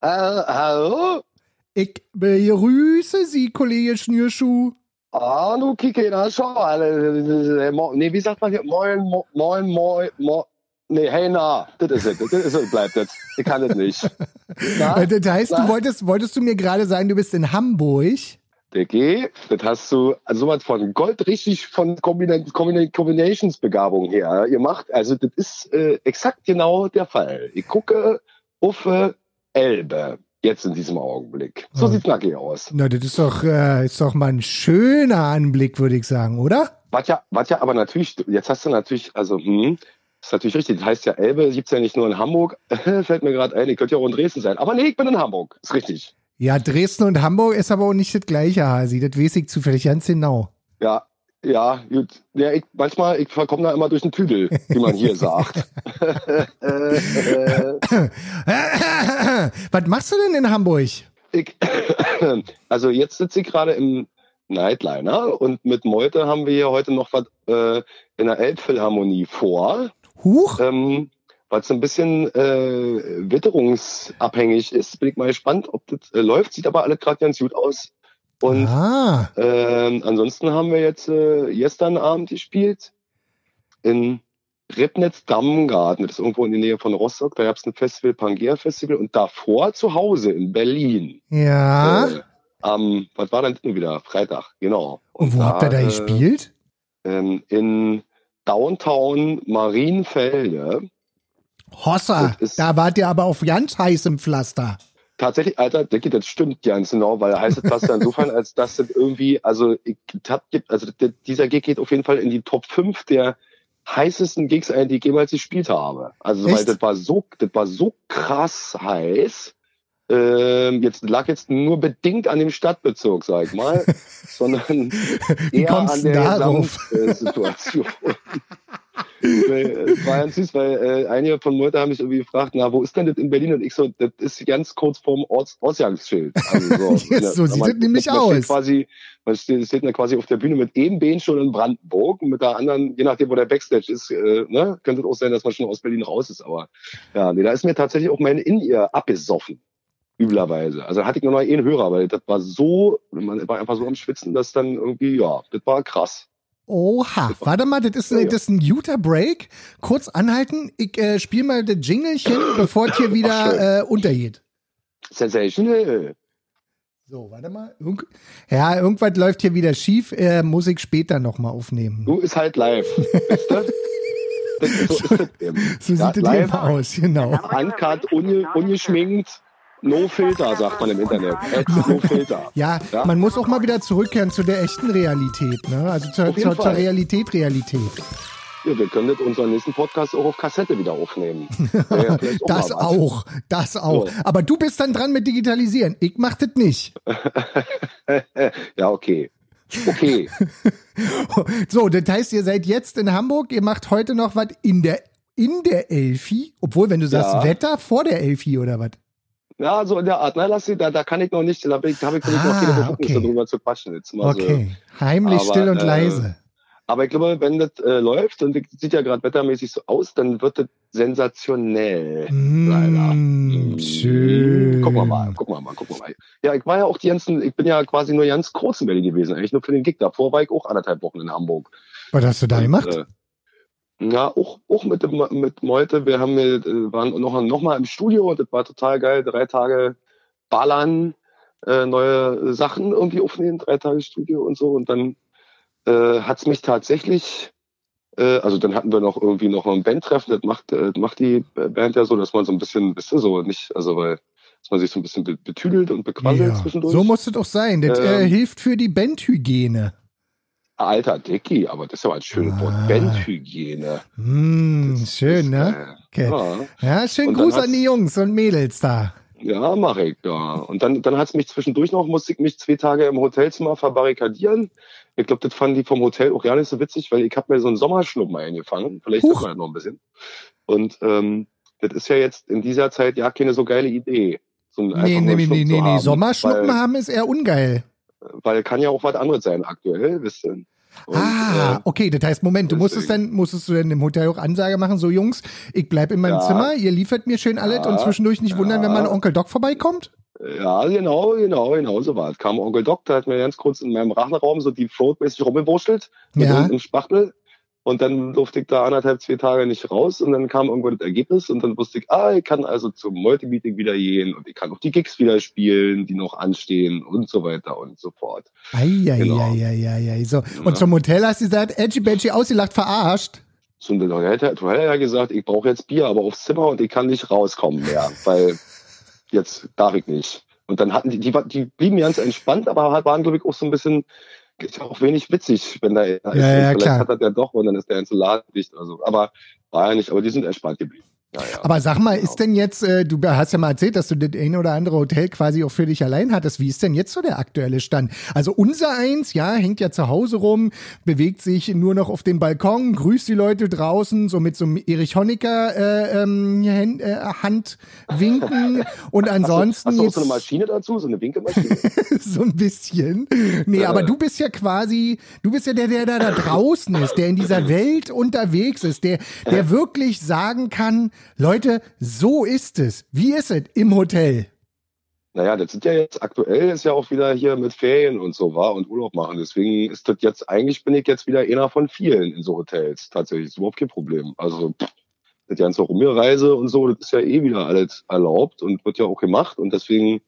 Äh, hallo? Ich begrüße Sie, Kollege Schnürschuh. Ah, du Kike, da schau mal. Nee, wie sagt man hier? Moin, mo- moin, moin, moin. Nee, hey, na, das ist es, das ist es, bleibt jetzt. Ich kann das nicht. Na, Äh, Das heißt, du na? wolltest, wolltest du mir gerade sagen, du bist in Hamburg? Dickie, das hast du also sowas von Gold richtig von Combina Combina Combinations Begabung her. Ihr macht, also das ist äh, exakt genau der Fall. Ich gucke äh, Elbe jetzt in diesem Augenblick. So Hm. sieht's nackig aus. Na, das ist doch, äh, ist doch mal ein schöner Anblick, würde ich sagen, oder? Was ja, was ja aber natürlich, jetzt hast du natürlich, also, hm, ist natürlich richtig. Das heißt ja, Elbe gibt's ja nicht nur in Hamburg. Fällt mir gerade ein, ich könnte ja auch in Dresden sein. Aber nee, ich bin in Hamburg. Ist richtig. Ja, Dresden und Hamburg ist aber auch nicht das gleiche, Hasi. Das weiß ich zufällig ganz genau. Ja, ja, gut. Ja, ich, manchmal, ich komme da immer durch den Tüdel, wie man hier sagt. Was machst du denn in Hamburg? ich, also jetzt sitze ich gerade im Nightliner und mit Meute haben wir hier heute noch was äh, in der Elbphilharmonie vor. Huch? Ähm, weil es ein bisschen äh, witterungsabhängig ist, bin ich mal gespannt, ob das äh, läuft. Sieht aber alle gerade ganz gut aus. Und ah, ähm, ansonsten haben wir jetzt äh, gestern Abend gespielt in Ribnitz Dammgarten. Das ist irgendwo in der Nähe von Rostock. Da gab es ein Festival, Pangea Festival. Und davor zu Hause in Berlin. ja. Äh, am, was war denn wieder? Freitag, genau. und wo habt ihr da äh, gespielt? Ähm, in Downtown Marienfelde. Hossa, da wart ihr aber auf ganz heißem Pflaster. Tatsächlich, Alter, Dicky, das stimmt ganz genau, weil heißt das ja insofern, als dass das irgendwie, also, ich hab, also dieser Gig geht auf jeden Fall in die Top 5 der heißesten Gigs ein, die ich jemals gespielt habe. Also, weil Echt? das war so, das war so krass heiß. Ähm, jetzt lag jetzt nur bedingt an dem Stadtbezirk, sag ich mal, sondern eher an der darauf? Äh, Es war ganz süß, weil äh, einige von Leuten haben mich irgendwie gefragt, na, wo ist denn das in Berlin? Und ich so, das ist ganz kurz vorm Orts Ausgangsschild. Also so, Yes, so sieht das nämlich man steht aus. Quasi, man steht, steht da quasi auf der Bühne mit einem Bein schon in Brandenburg und mit der anderen, je nachdem, wo der Backstage ist, äh, ne, könnte es auch sein, dass man schon aus Berlin raus ist. Aber ja, nee, da ist mir tatsächlich auch meine In-Ear abgesoffen. Üblerweise. Also hatte ich nur noch einen Hörer, weil das war so, man war einfach so am Schwitzen, dass dann irgendwie, ja, das war krass. Oha, warte mal, das ist, das ist ein guter Break. Kurz anhalten, ich äh, spiele mal das Jinglechen, bevor es hier wieder äh, untergeht. Sensational. So, warte mal. Irgend ja, irgendwas läuft hier wieder schief, äh, muss ich später nochmal aufnehmen. Du ist halt live. Weißt du? Das, so eben. So Ja, sieht das live, immer aus, genau. Uncut, unge, ungeschminkt, no filter, sagt man im Internet. No filter. Ja, Ja? man muss auch mal wieder zurückkehren zu der echten Realität, ne? Also zur, zur, zur. Realität, Realität. Ja, wir können jetzt unseren nächsten Podcast auch auf Kassette wieder aufnehmen. Ja vielleicht Das auch, das auch. So. Aber du bist dann dran mit Digitalisieren. Ich mach das nicht. ja, okay. Okay. So, das heißt, ihr seid jetzt in Hamburg, ihr macht heute noch was in der in der Elfi, obwohl, wenn du sagst Ja. Wetter vor der Elfi oder was? Ja, so in der Art. Nein, lass sie, da, da kann ich noch nicht, da habe ich noch Ah, keine Befugnisse okay. drüber zu quatschen. Jetzt mal so. Okay, heimlich, Aber, still und äh, leise. Aber ich glaube, wenn das äh, läuft und das sieht ja gerade wettermäßig so aus, dann wird das sensationell. leider. Mm, schön. Gucken wir mal, gucken wir mal, gucken wir mal. Ja, ich war ja auch die ganzen, ich bin ja quasi nur ganz kurz in Berlin gewesen, eigentlich nur für den Gig. Davor war ich auch anderthalb Wochen in Hamburg. Was hast du da Und, gemacht? Äh, ja, auch, auch mit, dem, mit Meute. Wir haben, äh, waren noch, noch mal im Studio und das war total geil. Drei Tage ballern, äh, neue Sachen irgendwie aufnehmen, drei Tage Studio und so. Und dann äh, hat's mich tatsächlich, äh, also dann hatten wir noch irgendwie noch ein Bandtreffen. Das macht, äh, macht die Band ja so, dass man so ein bisschen, wisst ihr, so nicht, also weil, dass man sich so ein bisschen be- betüdelt und bequasselt Ja, zwischendurch. so muss es doch sein. Das äh, Ähm, hilft für die Bandhygiene. Alter Dicky, aber das ist ja mal ein schönes Ah. Wort. Bandhygiene. Mm, Das schön, ist, ne? Äh, Okay. ja. Ja, schön Und dann Gruß an die Jungs und Mädels da. Ja, mache ich, ja. Und dann, dann hat's mich zwischendurch noch, musste ich mich zwei Tage im Hotelzimmer verbarrikadieren. Ich glaube, das fanden die vom Hotel auch gar nicht so witzig, weil ich habe mir so einen Sommerschnuppen eingefangen. Vielleicht Huch. man das noch ein bisschen. Und ähm, das ist ja jetzt in dieser Zeit ja keine so geile Idee. So Nee, nee, nee, nee, nee, Sommerschnuppen haben ist eher ungeil. Weil kann ja auch was anderes sein aktuell, wisst ihr. Und, ah, äh, okay, das heißt, Moment, du musstest dann, musstest du dann im Hotel auch Ansage machen, so Jungs, ich bleib in meinem Ja. Zimmer, ihr liefert mir schön alles Ja. und zwischendurch nicht wundern, wenn Ja. mein Onkel Doc vorbeikommt? Ja, genau, genau, genau so war es. Kam Onkel Doc, der hat mir ganz kurz in meinem Rachenraum so die Throat-mäßig rumgewurschtelt mit Ja. einem Spachtel. Und dann durfte ich da anderthalb, zwei Tage nicht raus und dann kam irgendwo das Ergebnis und dann wusste ich, ah, ich kann also zum Multimeeting wieder gehen und ich kann auch die Gigs wieder spielen, die noch anstehen und so weiter und so fort. Genau. Eieieiei. So. Ja. Und zum Hotel hast du gesagt, Edgy Badgy ausgelacht, verarscht. Zum Hotel hat er ja gesagt, ich brauche jetzt Bier, aber aufs Zimmer und ich kann nicht rauskommen mehr, weil jetzt darf ich nicht. Und dann hatten die, die, die blieben ganz entspannt, aber waren, glaube ich, auch so ein bisschen, ist ja auch wenig witzig, wenn da einer ist. ja, Vielleicht klar. hat er ja doch und dann ist der ganze Laden dicht. Also, aber war ja nicht, aber die sind entspannt geblieben. Ja, ja. Aber sag mal, Genau. ist denn jetzt, äh, du hast ja mal erzählt, dass du das eine oder andere Hotel quasi auch für dich allein hattest. Wie ist denn jetzt so der aktuelle Stand? Also unser eins, ja, hängt ja zu Hause rum, bewegt sich nur noch auf dem Balkon, grüßt die Leute draußen, so mit so einem Erich Honecker äh, ähm, Hand, äh, Handwinken und ansonsten Hast du auch jetzt so eine Maschine dazu, so eine Winkemaschine? so ein bisschen. Nee, aber du bist ja quasi, du bist ja der, der da, da draußen ist, der in dieser Welt unterwegs ist, der, der wirklich sagen kann, Leute, so ist es. Wie ist es im Hotel? Naja, das sind ja jetzt aktuell ist ja auch wieder hier mit Ferien und so war und Urlaub machen. Deswegen ist das jetzt, eigentlich bin ich jetzt wieder einer von vielen in so Hotels. Tatsächlich, ist überhaupt kein Problem. Also das ganze Rumgereise und so, das ist ja eh wieder alles erlaubt und wird ja auch gemacht. Und deswegen,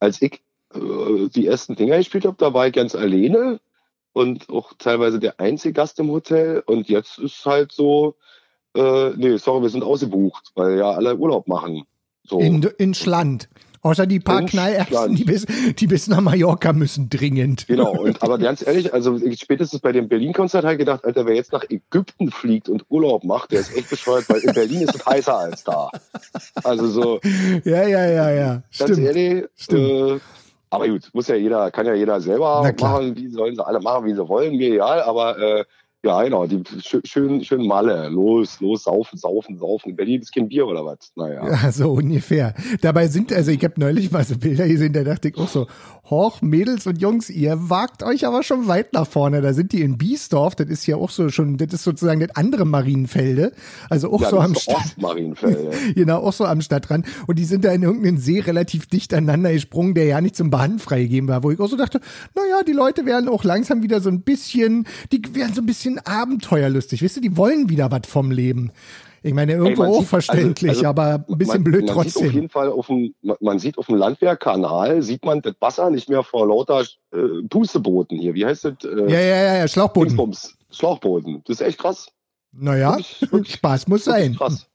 als ich äh, die ersten Dinger gespielt habe, da war ich ganz alleine und auch teilweise der einzige Gast im Hotel. Und jetzt ist halt so, äh, nee, sorry, wir sind ausgebucht, weil ja alle Urlaub machen. So. In, in Schland. Außer die paar Knallerbsen, die bis, die bis nach Mallorca müssen, dringend. Genau, und aber ganz ehrlich, also ich spätestens bei dem Berlin-Konzert habe ich gedacht, Alter, wer jetzt nach Ägypten fliegt und Urlaub macht, der ist echt bescheuert, weil in Berlin ist es heißer als da. Also so, Ja, ja, ja, ja. ganz Stimmt. ehrlich, Stimmt. Äh, aber gut, muss ja jeder, kann ja jeder selber machen, wie sollen sie alle machen, wie sie wollen, mir egal, aber äh, ja, genau, die schön, schön, Malle, los, los, saufen, saufen, saufen. In Berlin ist kein Bier oder was? Naja. Ja, so ungefähr. Dabei sind, also ich habe neulich mal so Bilder gesehen, da dachte ich auch so, hoch, Mädels und Jungs, ihr wagt euch aber schon weit nach vorne. Da sind die in Biesdorf, das ist ja auch so schon, das ist sozusagen das andere Marienfelde. Also auch Ja, so am Stadt. Genau, auch so am Stadtrand. Und die sind da in irgendeinen See relativ dicht aneinander gesprungen, der ja nicht zum Baden freigegeben war, wo ich auch so dachte, naja, die Leute werden auch langsam wieder so ein bisschen, die werden so ein bisschen abenteuerlustig. Wisst ihr, die wollen wieder was vom Leben. Ich meine, irgendwo man auch sieht- verständlich, also- also aber ein bisschen man, blöd man Sieht auf trotzdem. jeden Fall auf dem, man, sieht auf dem Landwehrkanal, sieht man das Wasser nicht mehr vor lauter äh, Pustebooten hier. Wie heißt das? Äh, Ja, ja, ja, ja, Schlauchboden. Dingsbums. Schlauchbooten. Das ist echt krass. Naja, Wirklich- wirklich- Spaß muss Wirklich sein. Krass.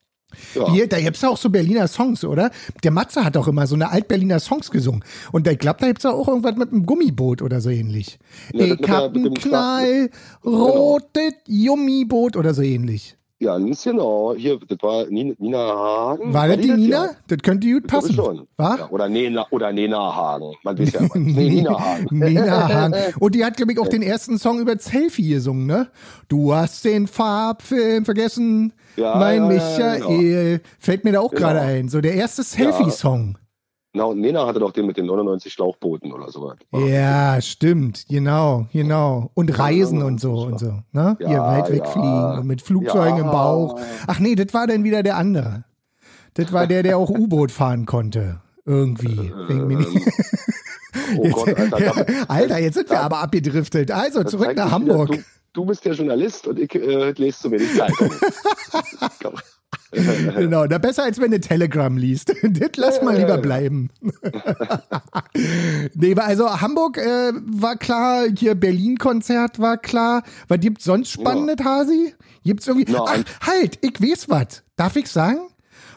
Ja. Hier, da gibt's ja auch so Berliner Songs, oder? Der Matze hat auch immer so eine Alt-Berliner Songs gesungen. Und ich glaube, da gibt's auch irgendwas mit einem Gummiboot oder so ähnlich. Ja, ich hab ein Schlag- knallrotes Gummiboot oder so ähnlich. Ganz genau. Hier, das war Nina, Nina Hagen. War das die Ja. Nina? Das könnte gut passen. schon. Ja, oder Nena, oder Nena Hagen. Man weiß ja. Nee, Nina Hagen. Nina Hagen. Und die hat, glaube ich, auch den ersten Song über Selfie gesungen, ne? Du hast den Farbfilm vergessen, Ja, mein ja, ja, Michael. Fällt mir da auch Genau. gerade ein. So der erste Selfie-Song. Na, und Nena hatte doch den mit den 99 Schlauchbooten oder sowas. Ja, stimmt, genau, genau. Und Reisen Ja, und so ja. und so, ne? Ja, Hier weit ja. wegfliegen und mit Flugzeugen im Ja. Bauch. Ach nee, das war dann wieder der andere. Das war der, der auch U-Boot fahren konnte. Irgendwie. Nicht- Oh Gott, Alter. Ja, Alter, jetzt sind wir aber abgedriftet. Also das zurück nach Hamburg. Wieder, du, du bist der Journalist und ich äh, lese zu mir die Zeitung. Genau, da besser als wenn du Telegram liest. Das lass mal Ja, ja, lieber ja. bleiben. nee, also Hamburg äh, war klar, hier Berlin-Konzert war klar. Was gibt's sonst Spannendes, Hasi? Gibt's irgendwie. Na, Ach, halt, ich weiß was. Darf ich sagen?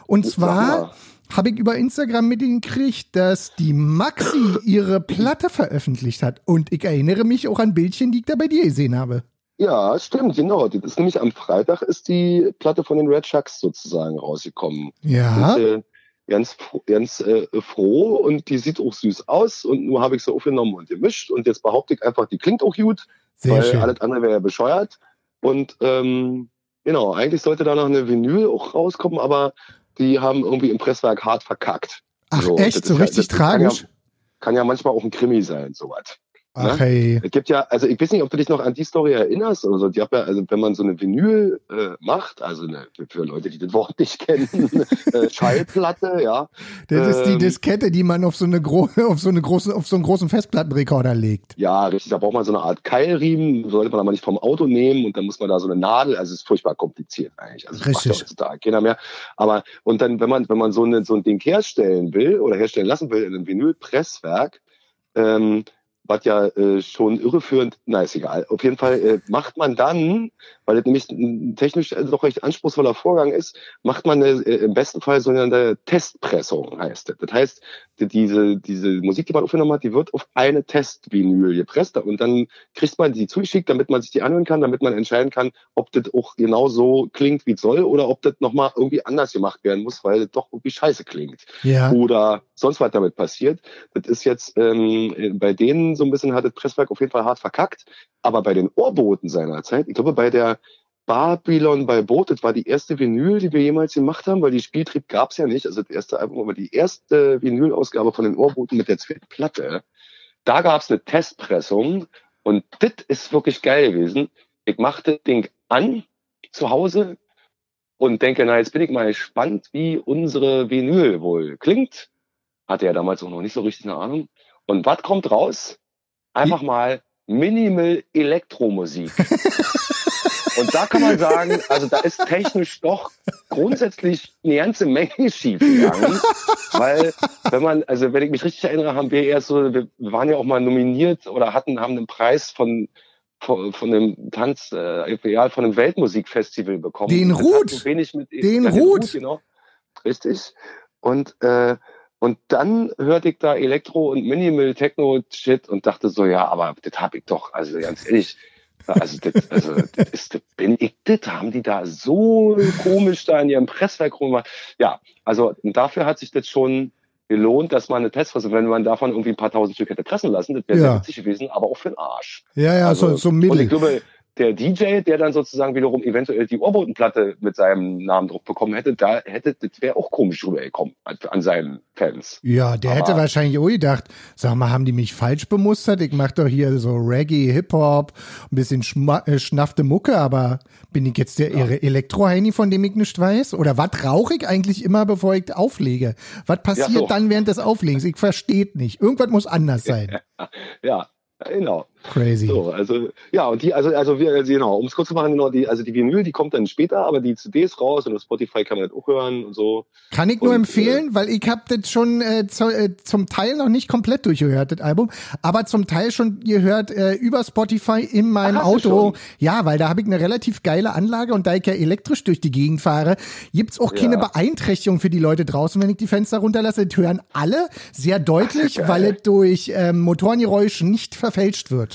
Und zwar habe ich über Instagram mitgekriegt, dass die Maxi ihre Platte veröffentlicht hat. Und ich erinnere mich auch an Bildchen, die ich da bei dir gesehen habe. Ja, stimmt, genau. Das ist nämlich am Freitag ist die Platte von den Red Shucks sozusagen rausgekommen. Ja. Und, äh, ganz ganz äh, froh und die sieht auch süß aus und nur habe ich sie aufgenommen und gemischt und jetzt behaupte ich einfach, die klingt auch gut, Sehr weil schön. alles andere wäre ja bescheuert. Und ähm, genau, eigentlich sollte da noch eine Vinyl auch rauskommen, aber die haben irgendwie im Presswerk hart verkackt. Ach So, echt, so richtig kann tragisch? Ja, kann ja manchmal auch ein Krimi sein, sowas. Ach ne? hey. Es gibt ja, also ich weiß nicht, ob du dich noch an die Story erinnerst oder so. Die hab ja, also wenn man so eine Vinyl äh, macht, also eine, für Leute, die das Wort nicht kennen, äh, Schallplatte, ja. Das ähm, ist die ähm, Diskette, die man auf so eine große, auf so eine große, auf so einen großen Festplattenrekorder legt. Ja, richtig. Da braucht man so eine Art Keilriemen, sollte man aber nicht vom Auto nehmen und dann muss man da so eine Nadel, also es ist furchtbar kompliziert eigentlich. Also richtig. Macht heutzutage keiner mehr. Aber und dann, wenn man, wenn man so, eine, so ein Ding herstellen will oder herstellen lassen will in einem Vinylpresswerk, ähm, was ja äh, schon irreführend, na ist egal. Auf jeden Fall äh, macht man dann, weil das nämlich ein technisch äh, doch recht anspruchsvoller Vorgang ist, macht man eine, äh, im besten Fall so eine Testpressung, heißt das. Das heißt, die, diese, diese Musik, die man aufgenommen hat, die wird auf eine Testvinyl gepresst und dann kriegt man die zugeschickt, damit man sich die anhören kann, damit man entscheiden kann, ob das auch genau so klingt, wie es soll, oder ob das nochmal irgendwie anders gemacht werden muss, weil das doch irgendwie scheiße klingt. Ja. Oder sonst was damit passiert. Das ist jetzt ähm, bei denen so ein bisschen hat das Presswerk auf jeden Fall hart verkackt. Aber bei den Ohrboten seiner Zeit, ich glaube bei der Babylon bei Boot, das war die erste Vinyl, die wir jemals gemacht haben, weil die Spieltrieb gab's ja nicht. Also das erste Album, aber die erste Vinyl-Ausgabe von den Ohrboten mit der zweiten Platte. Da gab's eine Testpressung und das ist wirklich geil gewesen. Ich machte das Ding an zu Hause und denke, na, jetzt bin ich mal gespannt, wie unsere Vinyl wohl klingt. Hatte ja damals auch noch nicht so richtig eine Ahnung. Und was kommt raus? Einfach mal Minimal Elektromusik. Und da kann man sagen, also da ist technisch doch grundsätzlich eine ganze Menge schief gegangen. Weil, wenn man, also wenn ich mich richtig erinnere, haben wir erst so, wir waren ja auch mal nominiert oder hatten, haben einen Preis von, von, von dem Tanz, äh, ja, von einem Weltmusikfestival bekommen. Den Ruth! den ja, Ruth! Genau. Richtig. Und äh, und dann hörte ich da Elektro und Minimal Techno Shit und dachte so, ja, aber das hab ich doch, also ganz ehrlich, also das, also das ist, das bin ich das, haben die da so komisch da in ihrem Presswerk rumgemacht. Ja, also dafür hat sich das schon gelohnt, dass man eine Testpresse, wenn man davon irgendwie ein paar tausend Stück hätte pressen lassen, das wäre ja. sehr witzig gewesen, aber auch für den Arsch. Ja, ja, also, so, so mittel. Und ich glaube, der DJ, der dann sozusagen wiederum eventuell die Ohrbotenplatte mit seinem Namen drauf bekommen hätte, da hätte, das wäre auch komisch rübergekommen an seinen Fans. Ja, der Aber hätte wahrscheinlich auch gedacht, sag mal, haben die mich falsch bemustert? Ich mach doch hier so Reggae, Hip-Hop, ein bisschen äh, schnaffte Mucke, aber bin ich jetzt der ja. Elektroheini, von dem ich nichts weiß? Oder was rauche ich eigentlich immer, bevor ich auflege? Was passiert ja, so. dann während des Auflegens? Ich verstehe nicht. Irgendwas muss anders sein. ja, genau. Crazy. So, also, ja, und die, also, also wir, also, genau, um es kurz zu machen, genau, die, also die Vinyl, die kommt dann später, aber die CD ist raus und auf Spotify kann man das auch hören und so. Kann ich nur und, empfehlen, äh, weil ich habe das schon äh, zu, äh, zum Teil noch nicht komplett durchgehört, das Album, aber zum Teil schon gehört äh, über Spotify in meinem Ach, Auto. Ja, weil da habe ich eine relativ geile Anlage und da ich ja elektrisch durch die Gegend fahre, gibt's auch keine ja. Beeinträchtigung für die Leute draußen, wenn ich die Fenster runterlasse. Das hören alle sehr deutlich, Ach, weil es durch ähm, Motorengeräusch nicht verfälscht wird.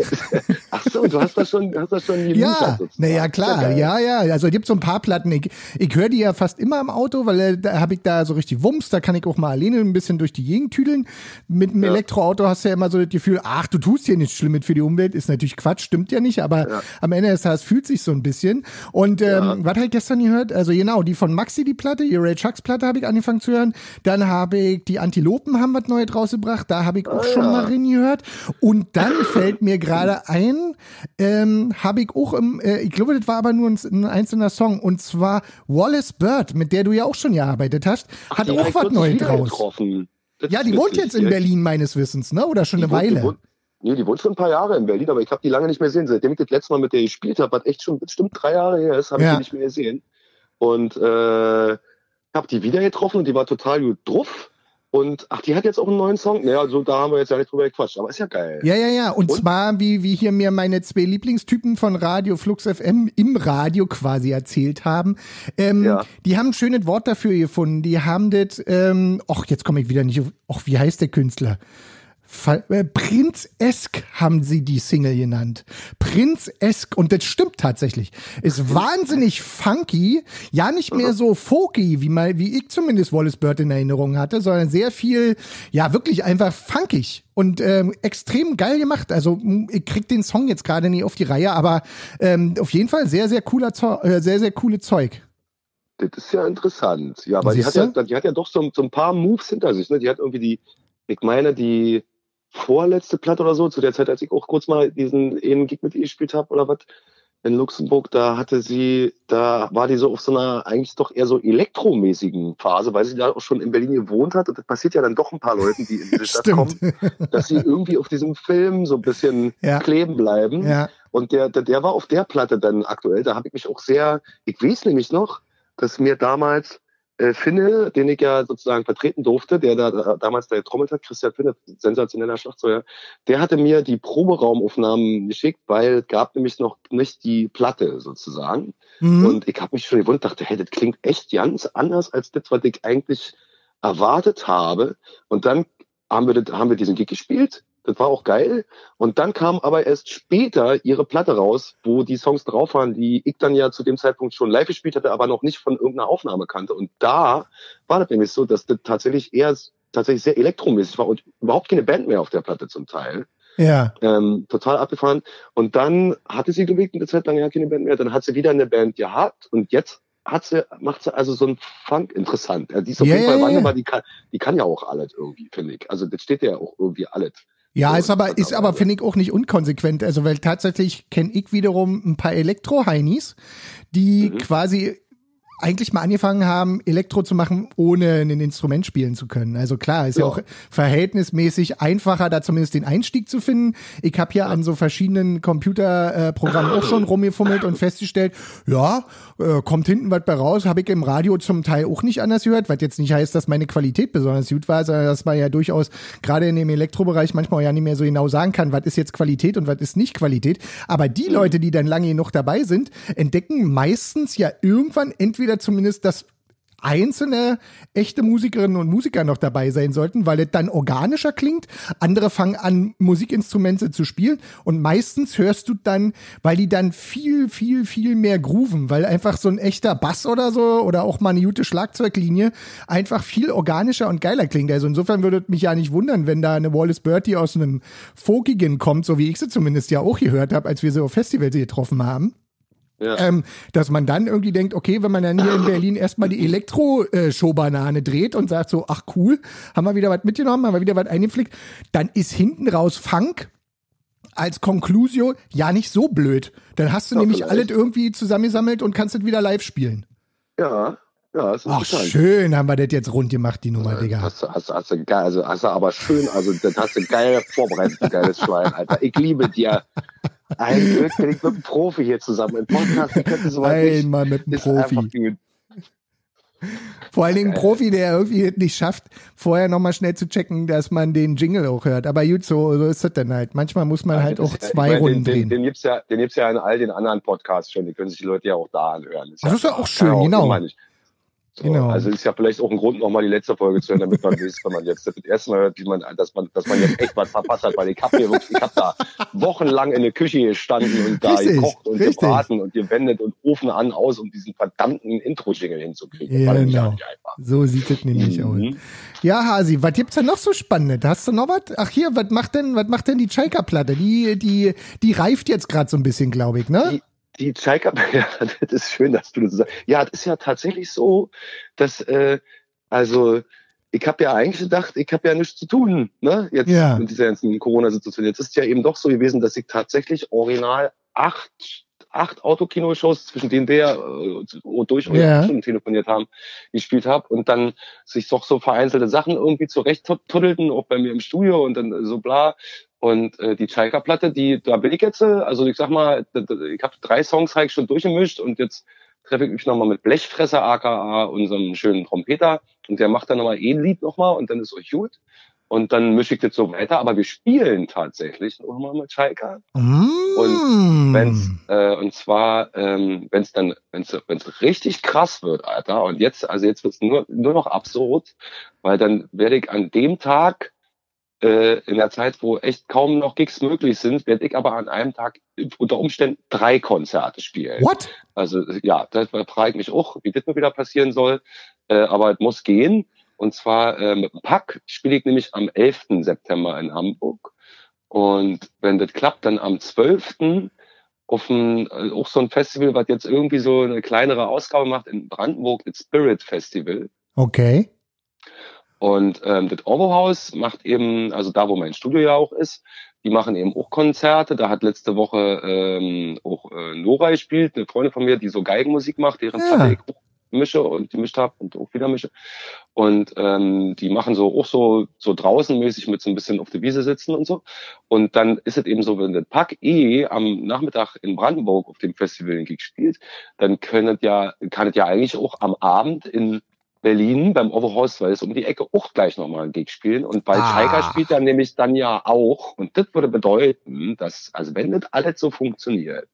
Ach so, du hast das schon, hast das schon Ja, naja, klar, ja, ja. Also es gibt so ein paar Platten. Ich, ich höre die ja fast immer im Auto, weil äh, da habe ich da so richtig Wumms, da kann ich auch mal alleine ein bisschen durch die Gegend tüdeln. Mit einem ja. Elektroauto hast du ja immer so das Gefühl, ach, du tust hier nichts Schlimmes für die Umwelt, ist natürlich Quatsch, stimmt ja nicht, aber ja. am Ende des Tages fühlt sich so ein bisschen. Und ähm, ja. was habe ich gestern gehört? Also genau, die von Maxi, die Platte, die Ray Chucks Platte habe ich angefangen zu hören. Dann habe ich die Antilopen haben was Neues rausgebracht, da habe ich auch ah, schon mal rein gehört. Und dann fällt mir gerade ein, ähm, habe ich auch im, äh, ich glaube, das war aber nur ein, ein, einzelner Song, und zwar Wallace Bird, mit der du ja auch schon gearbeitet hast, hat Ach, auch was Neues draus. Ja, die wohnt jetzt in Berlin meines Wissens, ne? Oder schon die eine wohnt, Weile? Die wohnt, nee, die wohnt schon ein paar Jahre in Berlin, aber ich habe die lange nicht mehr gesehen. Seitdem ich das letzte Mal mit der gespielt habe, was echt schon bestimmt drei Jahre her ist, habe ja. ich die nicht mehr gesehen. Und äh, habe die wieder getroffen und die war total gut drauf. Und ach, die hat jetzt auch einen neuen Song. Naja, also da haben wir jetzt ja nicht drüber gequatscht, aber ist ja geil. Ja, ja, ja. Und, und? zwar, wie, wie hier mir meine zwei Lieblingstypen von Radio Flux FM im Radio quasi erzählt haben. Ähm, ja. Die haben ein schönes Wort dafür gefunden. Die haben das, ähm, ach, jetzt komme ich wieder nicht auf, ach, wie heißt der Künstler? Äh, Prinz-esk haben sie die Single genannt. Prinz-esk. Und das stimmt tatsächlich. Ist wahnsinnig funky. Ja, nicht mehr so folky, wie mal, wie ich zumindest Wallace Bird in Erinnerung hatte, sondern sehr viel, ja, wirklich einfach funkig und ähm, extrem geil gemacht. Also ich krieg den Song jetzt gerade nie auf die Reihe, aber ähm, auf jeden Fall sehr, sehr cooler, Zo äh, sehr, sehr coole Zeug. Das ist ja interessant. Ja, weil die hat ja, die hat ja doch so, so, ein paar Moves hinter sich. Ne? Die hat irgendwie die, ich meine, die vorletzte Platte oder so, zu der Zeit, als ich auch kurz mal diesen einen Gig mit ihr gespielt habe oder was, in Luxemburg, da hatte sie, da war die so auf so einer eigentlich doch eher so elektromäßigen Phase, weil sie da auch schon in Berlin gewohnt hat. Und das passiert ja dann doch ein paar Leuten, die in diese Stadt kommen, dass sie irgendwie auf diesem Film so ein bisschen ja. kleben bleiben. Ja. Und der, der, der war auf der Platte dann aktuell. Da habe ich mich auch sehr, ich weiß nämlich noch, dass mir damals äh, Finne, den ich ja sozusagen vertreten durfte, der da, da damals der trommelt hat, Christian Finne, sensationeller Schlagzeuger, der hatte mir die Proberaumaufnahmen geschickt, weil es gab nämlich noch nicht die Platte sozusagen. Mhm. Und ich habe mich schon gewundert, dachte, hey, das klingt echt ganz anders als das, was ich eigentlich erwartet habe. Und dann haben wir, das, haben wir diesen Gig gespielt das war auch geil. Und dann kam aber erst später ihre Platte raus, wo die Songs drauf waren, die ich dann ja zu dem Zeitpunkt schon live gespielt hatte, aber noch nicht von irgendeiner Aufnahme kannte. Und da war das nämlich so, dass das tatsächlich eher tatsächlich sehr elektromäßig war und überhaupt keine Band mehr auf der Platte zum Teil. Ja. Ähm, total abgefahren. Und dann hatte sie gewegt eine Zeit lang ja keine Band mehr. Dann hat sie wieder eine Band gehabt und jetzt hat sie, macht sie also so ein Funk interessant. Ja, die ist auf yeah, jeden Fall yeah, wandelbar, die kann, die kann ja auch alles irgendwie, finde ich. Also das steht ja auch irgendwie alles. Ja, ist aber, ist aber, finde ich, auch nicht unkonsequent. Also, weil tatsächlich kenne ich wiederum ein paar Elektro-Heinis, die mhm. quasi eigentlich mal angefangen haben, Elektro zu machen, ohne ein Instrument spielen zu können. Also klar, ist ja, ja auch verhältnismäßig einfacher, da zumindest den Einstieg zu finden. Ich habe ja. an so verschiedenen Computerprogrammen äh, auch schon rumgefummelt und festgestellt, ja, äh, kommt hinten was bei raus, habe ich im Radio zum Teil auch nicht anders gehört, was jetzt nicht heißt, dass meine Qualität besonders gut war, sondern dass man ja durchaus gerade in dem Elektrobereich manchmal ja nicht mehr so genau sagen kann, was ist jetzt Qualität und was ist nicht Qualität. Aber die mhm. Leute, die dann lange genug dabei sind, entdecken meistens ja irgendwann entweder wieder zumindest, dass einzelne echte Musikerinnen und Musiker noch dabei sein sollten, weil es dann organischer klingt. Andere fangen an, Musikinstrumente zu spielen und meistens hörst du dann, weil die dann viel, viel, viel mehr grooven, weil einfach so ein echter Bass oder so oder auch mal eine gute Schlagzeuglinie einfach viel organischer und geiler klingt. Also insofern würde mich ja nicht wundern, wenn da eine Wallace Bertie aus einem Folkigen kommt, so wie ich sie zumindest ja auch gehört habe, als wir sie auf Festivals getroffen haben. Ja. Ähm, dass man dann irgendwie denkt, okay, wenn man dann hier in Berlin erstmal die Elektro-Show-Banane dreht und sagt so, ach cool, haben wir wieder was mitgenommen, haben wir wieder was eingepflegt, dann ist hinten raus Funk als Conclusio ja nicht so blöd. Dann hast du ja, nämlich vielleicht. alles irgendwie zusammengesammelt und kannst es wieder live spielen. Ja, ja, ist Ach, schön haben wir das jetzt rund gemacht, die Nummer, ja, Digga. Hast, hast, hast, du geil, also hast du aber schön, also das hast du geil vorbereitet, geiles Schwein, Alter. Ich liebe dir. Ein Glück bin ich mit einem Profi hier zusammen im Podcast. Ich könnte sowas Einmal mit einem Profi. Vor allen Dingen ein Profi, der irgendwie nicht schafft, vorher nochmal schnell zu checken, dass man den Jingle auch hört. Aber gut, so, so ist das dann halt. Manchmal muss man ja, halt auch zwei meine, Runden den, drehen. Den, den gibt's ja, den gibt's ja in all den anderen Podcasts schon. Die können sich die Leute ja auch da anhören. Das, das ist ja auch schön, genau. So, genau. Also ist ja vielleicht auch ein Grund, nochmal die letzte Folge zu hören, damit man weiß, wenn man jetzt das erste Mal hört, wie man, dass man, dass man jetzt echt was verpasst hat, weil ich habe hier wirklich, ich habe da wochenlang in der Küche gestanden und da richtig, gekocht und richtig. gebraten und gewendet und Ofen an aus, um diesen verdammten Intro-Jingle hinzukriegen. Ja, genau. So sieht es nämlich mhm. aus. Ja, Hasi, was gibt's denn noch so spannend? Hast du noch was? Ach hier, was macht denn, was macht denn die Chaika-Platte? Die, die, die reift jetzt gerade so ein bisschen, glaube ich, ne? Die, die Zeika, ja, das ist schön, dass du das sagst. Ja, das ist ja tatsächlich so, dass, äh, also, ich habe ja eigentlich gedacht, ich habe ja nichts zu tun, ne? Jetzt ja. in dieser ganzen Corona-Situation. Jetzt ist ja eben doch so gewesen, dass ich tatsächlich original acht, acht Autokino-Shows, zwischen denen der äh, durch und ja. schon telefoniert haben, gespielt habe und dann sich doch so vereinzelte Sachen irgendwie zurecht tuddelten, auch bei mir im Studio und dann so bla. Und äh, die Chaika-Platte, die, da bin ich jetzt, äh, also ich sag mal, ich habe drei Songs halt schon durchgemischt und jetzt treffe ich mich nochmal mit Blechfresser, aka unserem schönen Trompeter. Und der macht dann nochmal ein Lied nochmal und dann ist euch gut. Und dann mische ich das so weiter. Aber wir spielen tatsächlich nochmal mit Chaika. Mm. Und wenn's, äh, und zwar, ähm, wenn es dann, wenn es wenn's richtig krass wird, Alter, und jetzt, also jetzt wird's nur, nur noch absurd, weil dann werde ich an dem Tag äh, in der Zeit, wo echt kaum noch Gigs möglich sind, werde ich aber an einem Tag unter Umständen drei Konzerte spielen. What? Also ja, das frage ich mich auch, wie das mal wieder passieren soll. Äh, aber es muss gehen. Und zwar äh, mit dem Pack spiele ich nämlich am 11. September in Hamburg. Und wenn das klappt, dann am 12. auf ein, äh, auch so ein Festival, was jetzt irgendwie so eine kleinere Ausgabe macht in Brandenburg, das Spirit Festival. Okay. Und ähm, das Orbo-Haus macht eben, also da, wo mein Studio ja auch ist, die machen eben auch Konzerte. Da hat letzte Woche ähm, auch äh, Nora gespielt, eine Freundin von mir, die so Geigenmusik macht, deren ja. Platte ich auch mische und gemischt habe und auch wieder mische. Und ähm, die machen so auch so so draußenmäßig mit so ein bisschen auf der Wiese sitzen und so. Und dann ist es eben so, wenn der Pack eh am Nachmittag in Brandenburg auf dem Festival in Gig spielt, dann können ja, kann es ja eigentlich auch am Abend in Berlin beim Overhaus, weil es um die Ecke auch gleich nochmal ein Gig spielen. Und bei ah. Schalker spielt dann nämlich dann ja auch. Und das würde bedeuten, dass, also wenn das alles so funktioniert,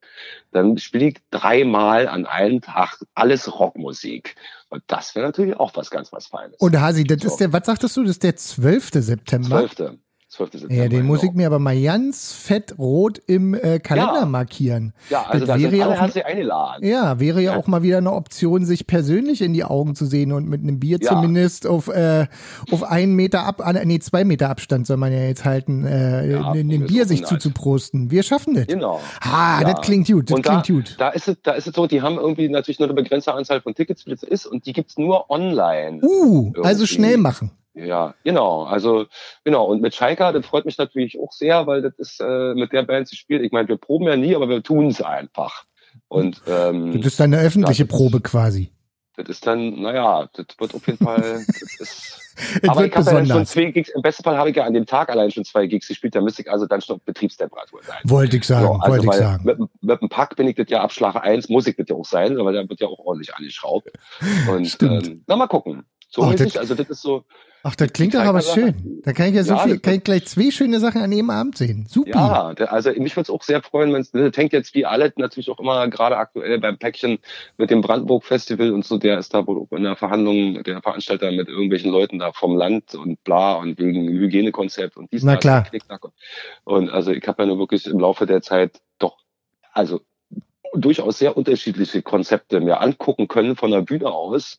dann spielt dreimal an einem Tag alles Rockmusik. Und das wäre natürlich auch was ganz was Feines. Und Hasi, das so. ist der, was sagtest du, das ist der 12. September? 12. 12. September. Ja, den muss ich mir aber mal ganz fett rot im äh, Kalender ja. markieren. Ja, also das wäre ja auch, eingeladen. Ja, wäre ja, ja, auch mal wieder eine Option, sich persönlich in die Augen zu sehen und mit einem Bier ja. zumindest auf, äh, auf einen Meter ab, ah, nee, zwei Meter Abstand soll man ja jetzt halten, äh, in, in Bier sich zuzuprosten. Wir schaffen das. Genau. Ah, das klingt gut, das und klingt da, gut. Da ist, es, da ist es so, die haben irgendwie natürlich nur eine begrenzte Anzahl von Tickets, wie das ist, und die gibt's nur online. Uh, irgendwie. also schnell machen. Ja, genau. Also genau. Und mit Schalke, das freut mich natürlich auch sehr, weil das ist äh, mit der Band sie spielt. Ich meine, wir proben ja nie, aber wir tun es einfach. Und ähm, das ist dann eine öffentliche das, Probe quasi. Das ist dann, naja, das wird auf jeden Fall. Das ist, aber ich habe ja schon zwei Gigs. Im besten Fall habe ich ja an dem Tag allein schon zwei Gigs gespielt. Da müsste ich also dann schon auf Betriebstemperatur sein. Wollte ich sagen. So, also wollte ich sagen. Mit, mit dem Pack bin ich das ja ab Schlag 1, muss ich das ja auch sein, weil da wird ja auch ordentlich angeschraubt. Und ähm, na mal gucken. So Ach, das, also das ist so. Ach, das klingt doch aber schön. Da kann ich ja so ja, viel, kann ich gleich zwei schöne Sachen an jedem Abend sehen. Super. Ja, also mich würde es auch sehr freuen, wenn es, das hängt jetzt wie alle natürlich auch immer gerade aktuell beim Päckchen mit dem Brandenburg Festival und so, der ist da wohl in der Verhandlung, der Veranstalter mit irgendwelchen Leuten da vom Land und bla und wegen Hygienekonzept und dies, Na klar. Und also ich habe ja nur wirklich im Laufe der Zeit doch, also durchaus sehr unterschiedliche Konzepte mir angucken können von der Bühne aus.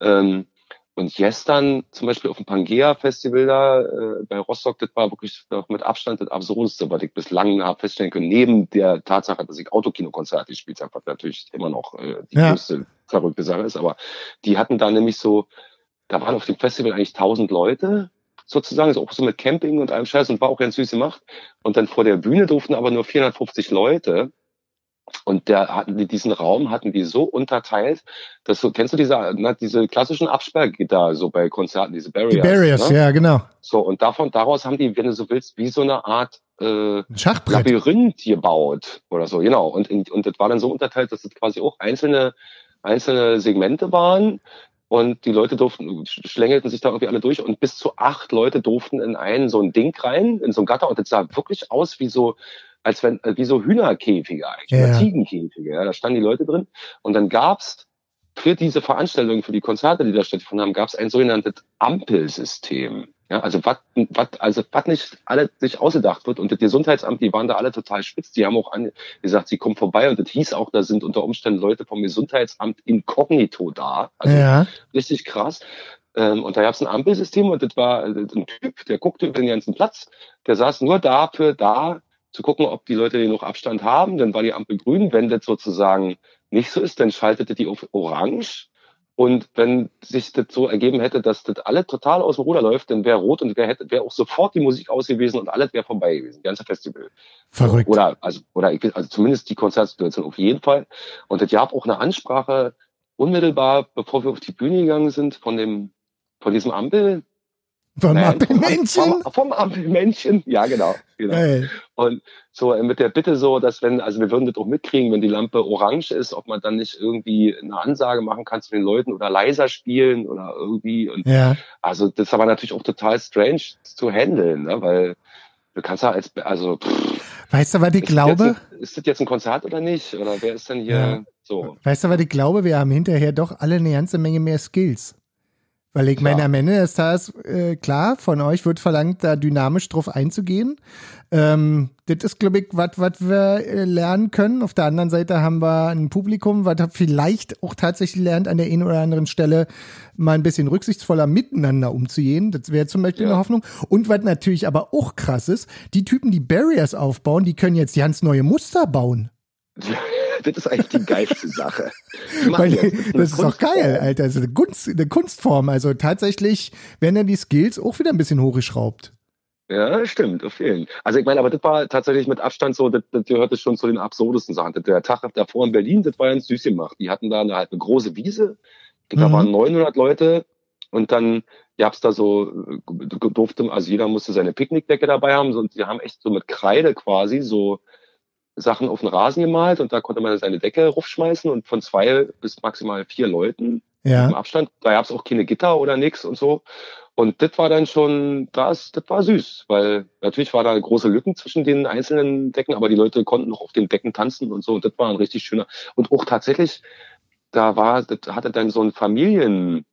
Ähm, und gestern zum Beispiel auf dem Pangea-Festival da äh, bei Rostock, das war wirklich mit Abstand das Absurdeste, was ich bislang habe feststellen können. Neben der Tatsache, dass ich Autokinokonzerte gespielt habe, was natürlich immer noch äh, die ja. größte verrückte Sache ist. Aber die hatten da nämlich so, da waren auf dem Festival eigentlich tausend Leute sozusagen, ist auch so mit Camping und allem Scheiß und war auch ganz süß gemacht. Und dann vor der Bühne durften aber nur 450 Leute. Und der hatten die, diesen Raum hatten die so unterteilt, dass du, kennst du diese, na, diese klassischen Absperrgitter, so bei Konzerten, diese Barriers. Die Barriers, ne? ja, genau. So, und davon, daraus haben die, wenn du so willst, wie so eine Art, äh, Schachbrett. Labyrinth gebaut oder so, genau. Und, und das war dann so unterteilt, dass das quasi auch einzelne, einzelne Segmente waren. Und die Leute durften, schlängelten sich da irgendwie alle durch und bis zu acht Leute durften in einen so ein Ding rein, in so ein Gatter. Und das sah wirklich aus wie so, als wenn, äh, wie so Hühnerkäfige eigentlich, ja. oder Ziegenkäfige. Ja, da standen die Leute drin. Und dann gab's für diese Veranstaltungen, für die Konzerte, die da stattgefunden haben, gab's ein sogenanntes Ampelsystem. Ja, also was also was nicht alle sich ausgedacht wird. Und das Gesundheitsamt, die waren da alle total spitz. Die haben auch an, gesagt, sie kommen vorbei. Und das hieß auch, da sind unter Umständen Leute vom Gesundheitsamt inkognito da. Also ja. richtig krass. Ähm, und da gab es ein Ampelsystem und das war ein Typ, der guckte über den ganzen Platz. Der saß nur dafür da, zu gucken, ob die Leute noch Abstand haben. Dann war die Ampel grün. Wenn das sozusagen nicht so ist, dann schaltete die auf orange. Und wenn sich das so ergeben hätte, dass das alle total aus dem Ruder läuft, dann wäre rot und wäre wär auch sofort die Musik aus gewesen und alles wäre vorbei gewesen, ganze Festival. Verrückt. Oder, also, oder also zumindest die Konzertsituation auf jeden Fall. Und das gab auch eine Ansprache unmittelbar, bevor wir auf die Bühne gegangen sind, von dem, von diesem Ampel, vom Nein, Ampelmännchen? Vom, vom, Ampelmännchen, ja genau. genau. Hey. Und so mit der Bitte so, dass wenn, also wir würden das auch mitkriegen, wenn die Lampe orange ist, ob man dann nicht irgendwie eine Ansage machen kann zu den Leuten oder leiser spielen oder irgendwie. Und ja. Also das war natürlich auch total strange zu handeln, ne? weil du kannst ja als, also pff, Weißt du, was ich glaube? Ein, ist das jetzt ein Konzert oder nicht? Oder wer ist denn hier ja. so? Weißt du, was ich glaube? Wir haben hinterher doch alle eine ganze Menge mehr Skills. Weil ich meine, am Ende des Tages, äh, klar, von euch wird verlangt, da dynamisch drauf einzugehen. Ähm, das ist, glaube ich, was wir äh, lernen können. Auf der anderen Seite haben wir ein Publikum, was vielleicht auch tatsächlich lernt, an der einen oder anderen Stelle mal ein bisschen rücksichtsvoller miteinander umzugehen. Das wäre zum Beispiel ja. eine Hoffnung. Und was natürlich aber auch krass ist, die Typen, die Barriers aufbauen, die können jetzt ganz neue Muster bauen. das ist eigentlich die geilste Sache. Weil, das ist, das doch geil, Alter. Das ist eine, Kunst, eine Kunstform. Also tatsächlich werden dann die Skills auch wieder ein bisschen hochgeschraubt. Ja, stimmt, auf jeden. Also ich meine, aber das war tatsächlich mit Abstand so, das, das gehörte schon zu den absurdesten Sachen. Der Tag davor in Berlin, das war ja ein süß gemacht. Die hatten da eine, halt eine große Wiese, da mhm. waren 900 Leute und dann gab's da so, durfte, also jeder musste seine Picknickdecke dabei haben und die haben echt so mit Kreide quasi so Sachen auf den Rasen gemalt und da konnte man seine Decke raufschmeißen und von zwei bis maximal vier Leuten ja. im Abstand. Da gab's auch keine Gitter oder nix und so. Und das war dann schon, das, das war süß, weil natürlich war da große Lücken zwischen den einzelnen Decken, aber die Leute konnten noch auf den Decken tanzen und so. Und das war ein richtig schöner. Und auch tatsächlich, da war, das hatte dann so ein Familien,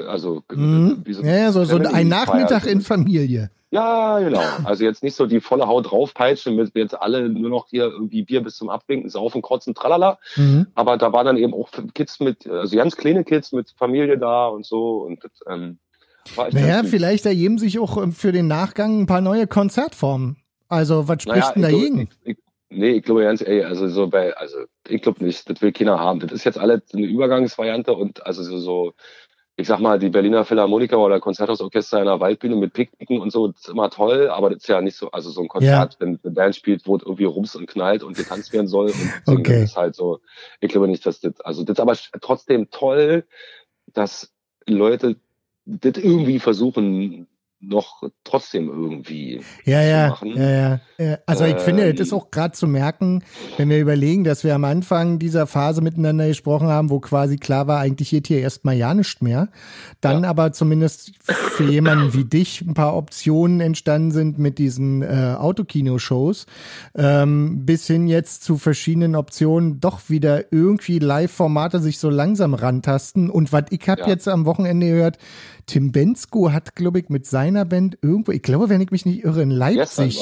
also mhm. wie so, ja, so, so ein Nachmittag in Familie. Ja, genau. Also jetzt nicht so die volle Haut draufpeitschen, mit jetzt alle nur noch hier irgendwie Bier bis zum Abwinken, saufen, kotzen, tralala. Mhm. Aber da waren dann eben auch Kids mit, also ganz kleine Kids mit Familie da und so. Und das, ähm, naja, vielleicht ergeben sich auch ähm, für den Nachgang ein paar neue Konzertformen. Also, was spricht naja, denn dagegen? Ich, ich, nee, ich glaube ganz ey, also so bei, also ich glaube nicht, das will keiner haben. Das ist jetzt alles eine Übergangsvariante und also so, so ich sag mal, die Berliner Philharmoniker oder Konzerthausorchester in der Waldbühne mit Picknicken und so, das ist immer toll, aber das ist ja nicht so, also so ein Konzert, ja. wenn eine Band spielt, wo irgendwie rums und knallt und getanzt werden soll und okay. das ist halt so, ich glaube nicht, dass das, also das ist aber trotzdem toll, dass Leute das irgendwie versuchen, noch trotzdem irgendwie ja, ja, machen. Ja, ja. Also ich ähm, finde, es ist auch gerade zu merken, wenn wir überlegen, dass wir am Anfang dieser Phase miteinander gesprochen haben, wo quasi klar war, eigentlich geht hier erstmal ja nicht mehr. Dann ja. aber zumindest für jemanden wie dich ein paar Optionen entstanden sind mit diesen äh, Autokino-Shows, ähm, bis hin jetzt zu verschiedenen Optionen doch wieder irgendwie Live-Formate sich so langsam rantasten. Und was ich habe ja. jetzt am Wochenende gehört, Tim Bensko hat, glaube ich, mit seiner Band irgendwo, ich glaube, wenn ich mich nicht irre, in Leipzig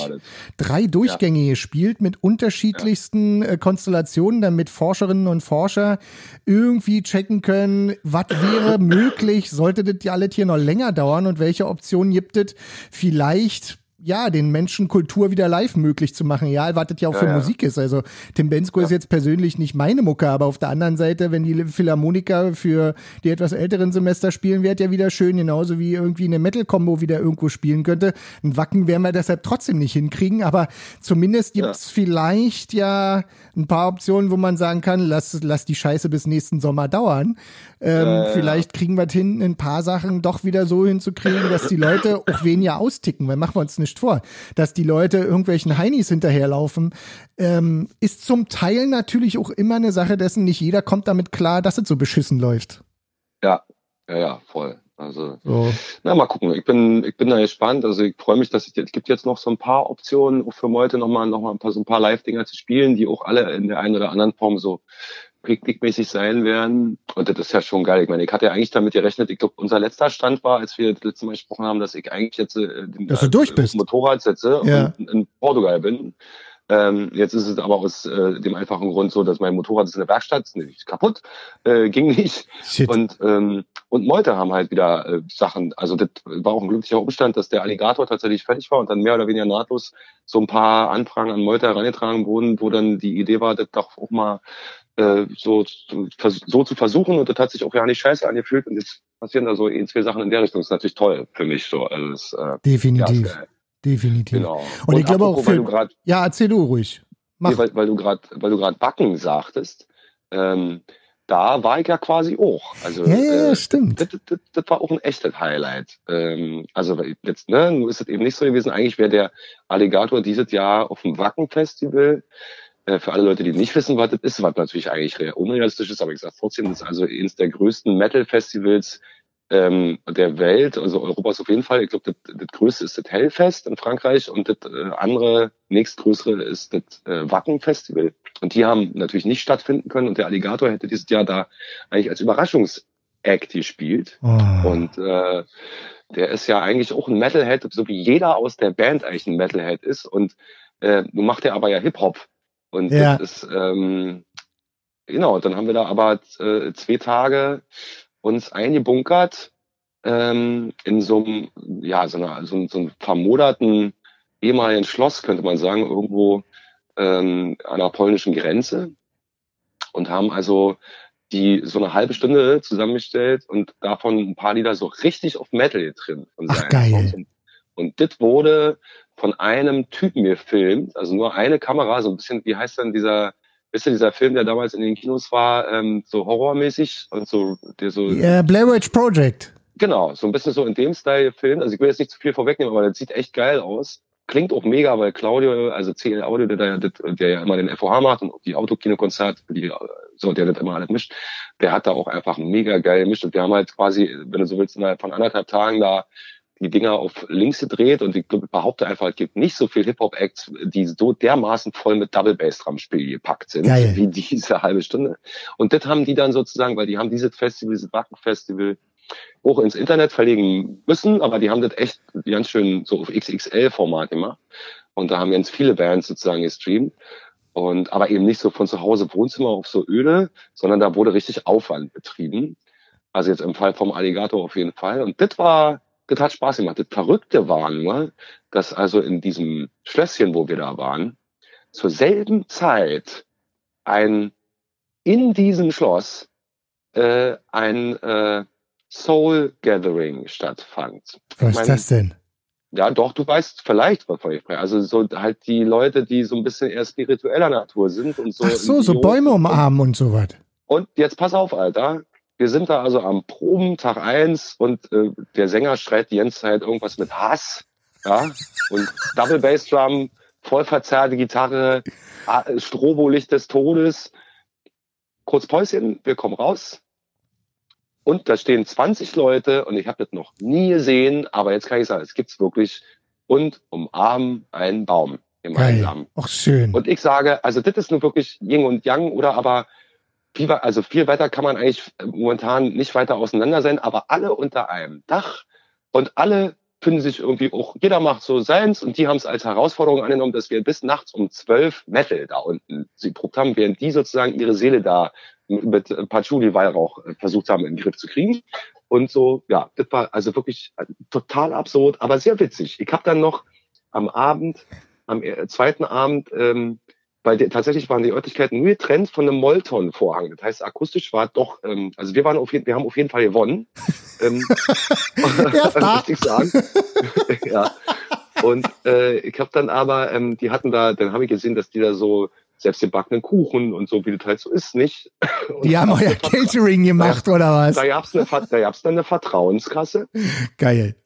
drei Durchgänge ja. gespielt mit unterschiedlichsten ja. Äh, Konstellationen, damit Forscherinnen und Forscher irgendwie checken können, was wäre möglich, sollte das ja alles hier noch länger dauern und welche Optionen gibt es vielleicht ja, den Menschen Kultur wieder live möglich zu machen. Ja, das ja auch ja, für ja. Musik ist. Also Tim Bensko ja. ist jetzt persönlich nicht meine Mucke, aber auf der anderen Seite, wenn die Philharmoniker für die etwas älteren Semester spielen, wäre ja wieder schön, genauso wie irgendwie eine Metal-Combo wieder irgendwo spielen könnte. Ein Wacken werden wir deshalb trotzdem nicht hinkriegen, aber zumindest gibt's vielleicht ja ein paar Optionen, wo man sagen kann, lass, lass die Scheiße bis nächsten Sommer dauern. Ähm, äh, vielleicht kriegen wir hin, ein paar Sachen doch wieder so hinzukriegen, dass die Leute auch weniger austicken, weil machen wir uns nicht vor, dass die Leute irgendwelchen Heinis hinterherlaufen, ähm, ist zum Teil natürlich auch immer eine Sache dessen, nicht jeder kommt damit klar, dass es so beschissen läuft. Ja, ja, ja, voll. Also, so. na, mal gucken. Ich bin, ich bin da gespannt. Also, ich freue mich, dass es jetzt, gibt jetzt noch so ein paar Optionen für heute nochmal, noch mal ein paar, so ein paar Live-Dinger zu spielen, die auch alle in der einen oder anderen Form so picknickmäßig sein werden. Und das ist ja schon geil. Ich meine, ich hatte ja eigentlich damit gerechnet, ich glaube, unser letzter Stand war, als wir das letzte Mal gesprochen haben, dass ich eigentlich jetzt äh, den, dass du durch bist. Motorrad setze ja. und in Portugal bin. Ähm, jetzt ist es aber aus äh, dem einfachen Grund so, dass mein Motorrad ist in der Werkstatt, ist nämlich kaputt, äh, ging nicht. Shit. Und ähm, und Meute haben halt wieder äh, Sachen. Also das war auch ein glücklicher Umstand, dass der Alligator tatsächlich fertig war und dann mehr oder weniger nahtlos so ein paar Anfragen an Meute herangetragen wurden, wo dann die Idee war, das doch auch mal äh, so, so zu versuchen. Und das hat sich auch ja nicht scheiße angefühlt. Und jetzt passieren da so ein, zwei Sachen in der Richtung. Das ist natürlich toll für mich so. Also das, äh, Definitiv. Ja, Definitiv. Genau. Und, und ich glaube auch, für, grad, ja, erzähl du ruhig. Nee, weil, weil du gerade, weil du gerade Backen sagtest, ähm, da war ich ja quasi auch. Also, ja, ja, äh, stimmt. Das, das, das, war auch ein echtes Highlight. Ähm, also jetzt, ne, nur ist es eben nicht so gewesen. Eigentlich wäre der Alligator dieses Jahr auf dem Wacken-Festival. Äh, für alle Leute, die nicht wissen, was das ist, was natürlich eigentlich unrealistisch ist, aber ich sage trotzdem, das ist also eines der größten Metal-Festivals ähm, der Welt, also Europas auf jeden Fall. Ich glaube, das, das größte ist das Hellfest in Frankreich und das äh, andere, nächstgrößere ist das äh, Wacken-Festival. Und die haben natürlich nicht stattfinden können und der Alligator hätte dieses Jahr da eigentlich als Überraschungsact gespielt. Oh. Und äh, der ist ja eigentlich auch ein Metalhead, so wie jeder aus der Band eigentlich ein Metalhead ist. Und äh, nun macht er aber ja Hip-Hop. Und ja. das ist, ähm, genau, dann haben wir da aber äh, zwei Tage uns eingebunkert ähm, in so einem, ja, so, einer, so, so einem vermoderten ehemaligen Schloss, könnte man sagen, irgendwo ähm, an der polnischen Grenze. und haben also die so eine halbe Stunde zusammengestellt und davon ein paar Lieder so richtig auf Metal getrimmt. Ach, geil. Und, das wurde von einem Typen gefilmt, also nur eine Kamera, so ein bisschen, wie heißt dann dieser, wisst ihr, dieser Film, der damals in den Kinos war, ähm, so horrormäßig und so, der so. Yeah, Blair Witch Project. Genau, so ein bisschen so in dem Style gefilmt. Also ich will jetzt nicht zu viel vorwegnehmen, aber das sieht echt geil aus. Klingt auch mega, weil Claudio, also CL Audio, der, der, der ja immer den FOH macht und die Autokinokonzert, die, so, der das immer alles mischt, der hat da auch einfach mega geil gemischt. Und wir haben halt quasi, wenn du so willst, innerhalb von anderthalb Tagen da die Dinger auf links gedreht und ich behaupte einfach, es gibt nicht so viel Hip-Hop-Acts, die so dermaßen voll mit Double Bass Drum Spiel gepackt sind, Geil. wie diese halbe Stunde. Und das haben die dann sozusagen, weil die haben dieses Festival, dieses Wacken-Festival auch ins Internet verlegen müssen, aber die haben das echt ganz schön so auf XXL-Format gemacht. Und da haben ganz viele Bands sozusagen gestreamt. Und aber eben nicht so von zu Hause Wohnzimmer auf so öde, sondern da wurde richtig Aufwand betrieben. Also jetzt im Fall vom Alligator auf jeden Fall. Und das war hat Spaß gemacht. Das Verrückte war nur, dass also in diesem Schlösschen, wo wir da waren, zur selben Zeit ein in diesem Schloss äh, ein äh, Soul Gathering stattfand. Was ist das denn? Ja, doch, du weißt vielleicht, wovon ich spreche. Also so halt die Leute, die so ein bisschen eher spiritueller Natur sind und so. Ach so, so Bäume umarmen und so was. Und jetzt pass auf, Alter. Wir sind da also am Proben, Tag eins und äh, der Sänger schreit die ganze Zeit irgendwas mit Hass. Ja, und Double Bass Drum, voll verzerrte Gitarre, Strobolicht des Todes. Kurz Päuschen, wir kommen raus. Und da stehen 20 Leute und ich habe das noch nie gesehen, aber jetzt kann ich sagen, es gibt's wirklich. Und umarmen einen Baum gemeinsam. Ach schön. Und ich sage, also das ist nur wirklich Yin und Yang oder aber viel, also viel weiter kann man eigentlich momentan nicht weiter auseinander sein, aber alle unter einem Dach und alle finden sich irgendwie auch, jeder macht so seins und die haben es als Herausforderung angenommen, dass wir bis nachts um zwölf Metal da unten sie probt haben, während die sozusagen ihre Seele da mit Patchouli Weihrauch äh, versucht haben, in den Griff zu kriegen. Und so, ja, das war also wirklich total absurd, aber sehr witzig. Ich habe dann noch am Abend, am äh, zweiten Abend, ähm, weil die, tatsächlich waren die Örtlichkeiten nur getrennt von einem Molton-Vorhang. Das heißt, akustisch war doch, ähm, also wir waren auf jeden, wir haben auf jeden Fall gewonnen. ähm, möchte ich sagen. ja. Und äh, ich habe dann aber, ähm, die hatten da, dann habe ich gesehen, dass die da so selbst den backenen Kuchen und so, wie das halt so ist, nicht. Und die haben euer Catering gemacht, da, oder was? Da gab's eine, da gab's dann eine Vertrauenskasse. Geil.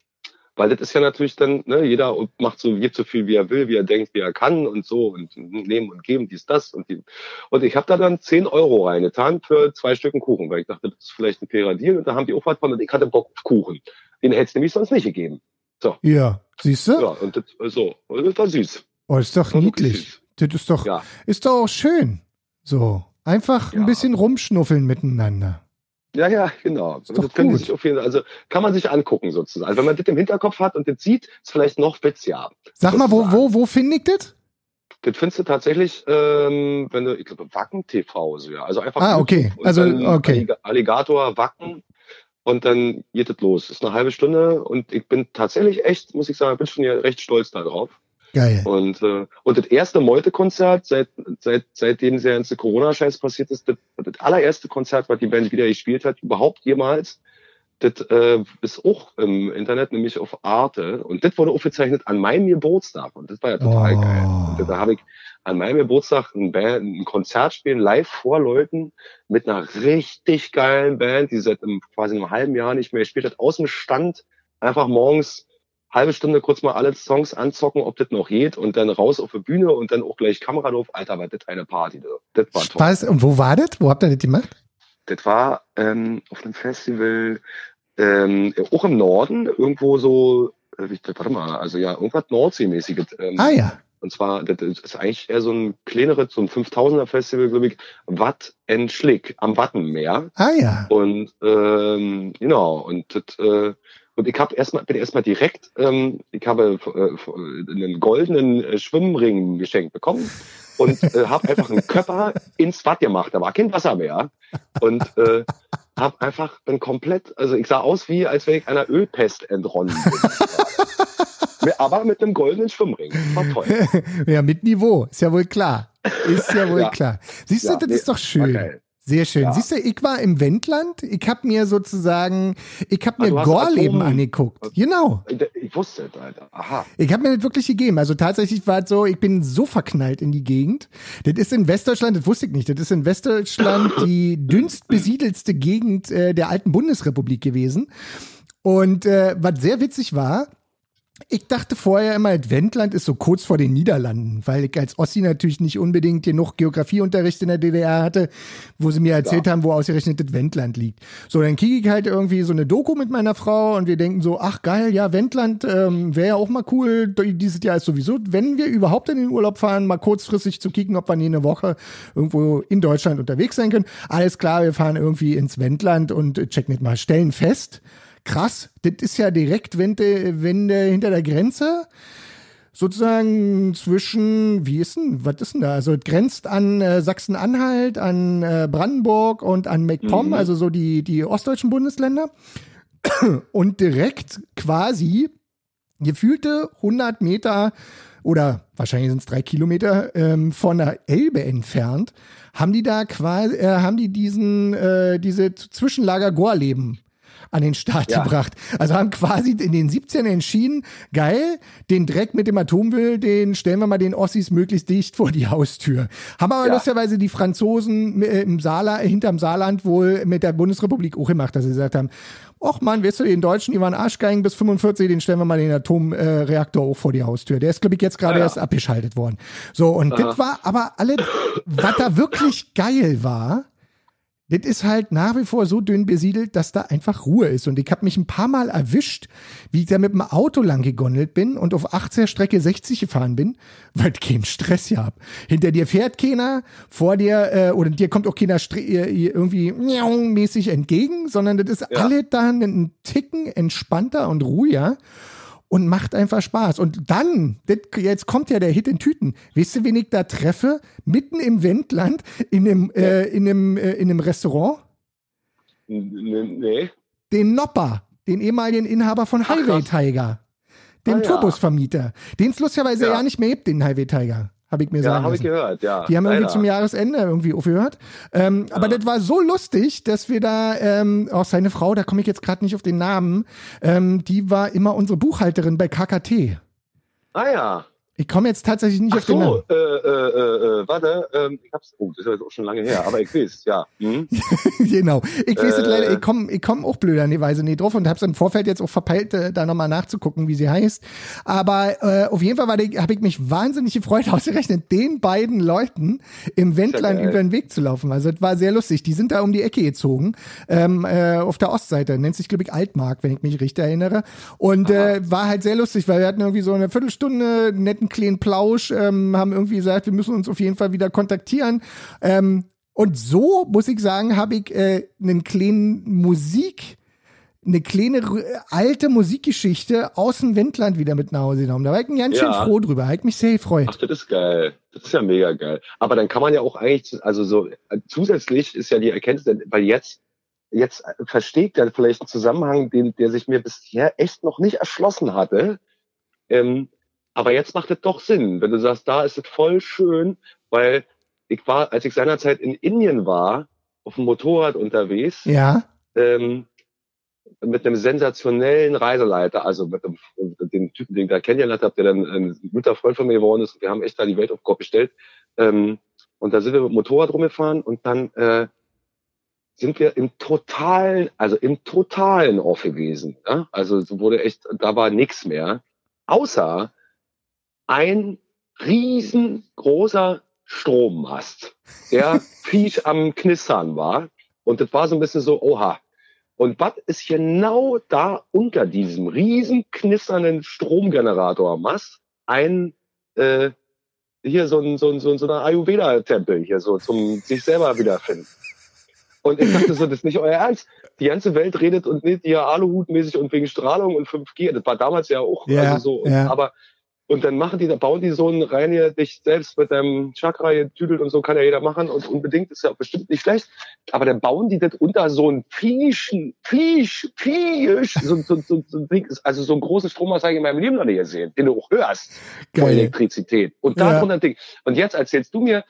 Weil das ist ja natürlich dann, ne, jeder macht so, gibt so viel, wie er will, wie er denkt, wie er kann und so und nehmen und geben, dies, das und die. Und ich habe da dann 10 Euro reingetan für zwei Stücken Kuchen, weil ich dachte, das ist vielleicht ein fairer Deal. Und da haben die auch was von und ich hatte Bock auf Kuchen. Den hätte es nämlich sonst nicht gegeben. So. Ja, siehst du? Ja, und das, so, und das war süß. Oh, ist doch niedlich. Das ist doch, ja. ist doch auch schön. So. Einfach ja. ein bisschen rumschnuffeln miteinander. Ja, ja, genau. Ist das können sich auf jeden, also kann man sich angucken sozusagen. Also wenn man das im Hinterkopf hat und das sieht, ist vielleicht noch witziger. Sag mal, wo, wo, wo finde ich das? Das findest du tatsächlich, ähm, wenn du, ich glaube, Wacken TV, so ja. Also einfach. Ah, okay. Also, okay. Alligator, Wacken. Und dann geht es los. Das ist eine halbe Stunde und ich bin tatsächlich echt, muss ich sagen, bin schon hier recht stolz darauf. Geil. Und, äh, und das erste Meute-Konzert, seit, seit, seitdem der ganze Corona-Scheiß passiert ist, das, das allererste Konzert, was die Band wieder gespielt hat, überhaupt jemals, das äh, ist auch im Internet, nämlich auf Arte. Und das wurde aufgezeichnet an meinem Geburtstag. Und das war ja total oh. geil. Und da habe ich an meinem Geburtstag ein, Band, ein Konzert spielen, live vor Leuten, mit einer richtig geilen Band, die seit einem, quasi einem halben Jahr nicht mehr gespielt hat, aus dem Stand, einfach morgens halbe Stunde kurz mal alle Songs anzocken, ob das noch geht und dann raus auf die Bühne und dann auch gleich Kamera drauf. Alter, war das eine Party. Das war toll. Spaß. Und wo war das? Wo habt ihr das gemacht? Das war ähm, auf einem Festival ähm, auch im Norden, irgendwo so, äh, warte mal, also ja, irgendwas Nordseemäßiges. Ähm, ah ja. Und zwar, das ist eigentlich eher so ein kleineres, so ein 5000er Festival, glaube ich, Watt Schlick am Wattenmeer. Ah ja. Und ähm, genau, und das, äh, und ich habe erstmal bin erstmal direkt, ähm, ich habe äh, einen goldenen äh, Schwimmring geschenkt bekommen und äh, habe einfach einen Körper ins Bad gemacht. Da war kein Wasser mehr und äh, habe einfach ein komplett, also ich sah aus wie, als wäre ich einer Ölpest entronnen bin. Aber mit einem goldenen Schwimmring. Das war toll. ja, mit Niveau, ist ja wohl klar. Ist ja wohl ja. klar. Siehst du, ja, das nee, ist doch schön. Sehr schön. Ja. Siehst du, ich war im Wendland. Ich habe mir sozusagen, ich habe mir Gorleben angeguckt. Genau. Ich wusste es, Alter. Aha. Ich habe mir das wirklich gegeben. Also tatsächlich war es so, ich bin so verknallt in die Gegend. Das ist in Westdeutschland, das wusste ich nicht, das ist in Westdeutschland die dünnst besiedelste Gegend äh, der alten Bundesrepublik gewesen. Und äh, was sehr witzig war, ich dachte vorher immer, Wendland ist so kurz vor den Niederlanden, weil ich als Ossi natürlich nicht unbedingt genug Geografieunterricht in der DDR hatte, wo sie mir erzählt ja. haben, wo ausgerechnet das Wendland liegt. So, dann kriege ich halt irgendwie so eine Doku mit meiner Frau und wir denken so, ach geil, ja, Wendland ähm, wäre ja auch mal cool. Dieses Jahr ist sowieso, wenn wir überhaupt in den Urlaub fahren, mal kurzfristig zu kicken, ob wir nie eine Woche irgendwo in Deutschland unterwegs sein können. Alles klar, wir fahren irgendwie ins Wendland und checken nicht mal, stellen fest, krass, das ist ja direkt Wende, Wende hinter der Grenze. Sozusagen zwischen, wie ist denn, was ist denn da? Also es grenzt an äh, Sachsen-Anhalt, an äh, Brandenburg und an MacPom, mhm. also so die, die ostdeutschen Bundesländer. Und direkt quasi gefühlte 100 Meter oder wahrscheinlich sind es drei Kilometer ähm, von der Elbe entfernt, haben die da quasi, äh, haben die diesen, äh, diese Zwischenlager Gorleben an den Start ja. gebracht. Also haben quasi in den 17 entschieden, geil, den Dreck mit dem Atommüll, den stellen wir mal den Ossis möglichst dicht vor die Haustür. Haben aber ja. lustigerweise die Franzosen äh, im Saarland, hinterm Saarland wohl mit der Bundesrepublik auch gemacht, dass sie gesagt haben, Och man, weißt du, den Deutschen, die waren arschgeigen bis 45, den stellen wir mal den Atomreaktor äh, hoch vor die Haustür. Der ist, glaube ich, jetzt gerade ja, erst abgeschaltet worden. So, und das war aber alle, was da wirklich geil war, das ist halt nach wie vor so dünn besiedelt, dass da einfach Ruhe ist. Und ich habe mich ein paar Mal erwischt, wie ich da mit dem Auto lang gegondelt bin und auf 80er Strecke 60 gefahren bin, weil ich keinen Stress ja hab. Hinter dir fährt keiner, vor dir äh, oder dir kommt auch keiner äh, irgendwie mäßig entgegen, sondern das ist ja. alle da einen Ticken entspannter und ruhiger und macht einfach Spaß. Und dann, jetzt kommt ja der Hit in Tüten. Weißt du, wen ich da treffe? Mitten im Wendland, in einem, äh, in einem, äh, in einem Restaurant? Nee. Den Nopper, den ehemaligen Inhaber von Highway Tiger. Den ah, Turbusvermieter. Den es lustigerweise ja. ja nicht mehr gibt, den Highway Tiger habe ich mir sagen Ja, habe ich gehört, ja. Die haben leider. irgendwie zum Jahresende irgendwie aufgehört. Ähm, ja. Aber das war so lustig, dass wir da, ähm, auch seine Frau, da komme ich jetzt gerade nicht auf den Namen, ähm, die war immer unsere Buchhalterin bei KKT. Ah ja. Ich komme jetzt tatsächlich nicht Ach auf den Namen. Äh, äh, äh, äh, warte, ähm, ich hab's, oh, das ist ja auch schon lange her, aber ich weiß, ja. Hm? genau. Ich weiß äh, leider, ich komme ich komm auch blöder an die Weise nicht drauf und hab's im Vorfeld jetzt auch verpeilt, äh, da nochmal nachzugucken, wie sie heißt. Aber äh, auf jeden Fall habe ich mich wahnsinnig gefreut, ausgerechnet den beiden Leuten im Wendland über den Weg zu laufen. Also es war sehr lustig. Die sind da um die Ecke gezogen, ähm, äh, auf der Ostseite. Nennt sich, glaube ich, Altmark, wenn ich mich richtig erinnere. Und äh, war halt sehr lustig, weil wir hatten irgendwie so eine Viertelstunde netten einen kleinen Plausch, ähm, haben irgendwie gesagt, wir müssen uns auf jeden Fall wieder kontaktieren. Ähm, und so, muss ich sagen, habe ich äh, einen kleinen Musik, eine kleine alte Musikgeschichte aus dem Wendland wieder mit nach Hause genommen. Da war ich ganz schön froh drüber. Hat mich sehr gefreut. Ach, das ist geil. Das ist ja mega geil. Aber dann kann man ja auch eigentlich, also so äh, zusätzlich ist ja die Erkenntnis, weil jetzt jetzt versteht er vielleicht einen Zusammenhang, den der sich mir bisher echt noch nicht erschlossen hatte. Ähm, aber jetzt macht es doch Sinn, wenn du sagst, da ist es voll schön, weil ich war, als ich seinerzeit in Indien war, auf dem Motorrad unterwegs, ja. ähm, mit einem sensationellen Reiseleiter, also mit dem, mit dem Typen, den ich da kennengelernt habe, der dann ein guter Freund von mir geworden ist. Wir haben echt da die Welt auf den Kopf gestellt. Ähm, und da sind wir mit dem Motorrad rumgefahren und dann äh, sind wir im totalen, also im totalen Off gewesen. Ja? Also wurde echt, da war nichts mehr. Außer ein riesengroßer Strommast, der fies am Knistern war. Und das war so ein bisschen so, oha. Und was ist genau da unter diesem riesen knisternden Stromgeneratormast ein äh, hier so ein so ein so ein so ein Ayurveda-Tempel hier so zum sich selber wiederfinden. Und ich dachte so, das ist nicht euer Ernst. Die ganze Welt redet und nicht hier Aluhutmäßig und wegen Strahlung und 5G. Das war damals ja auch ja, also so. Ja. Aber und dann machen die, da bauen die so einen rein hier, dich selbst mit deinem Chakra hier tüdelt und so kann ja jeder machen und unbedingt ist ja bestimmt nicht schlecht. Aber dann bauen die das unter so ein Fieschen, Fisch, Fisch, so, so, so, so, also so einen großen Strom habe ich in meinem Leben noch nicht gesehen, den du auch hörst. Geil. Elektrizität. Und da ja. drunter ein Ding. Und jetzt erzählst du mir,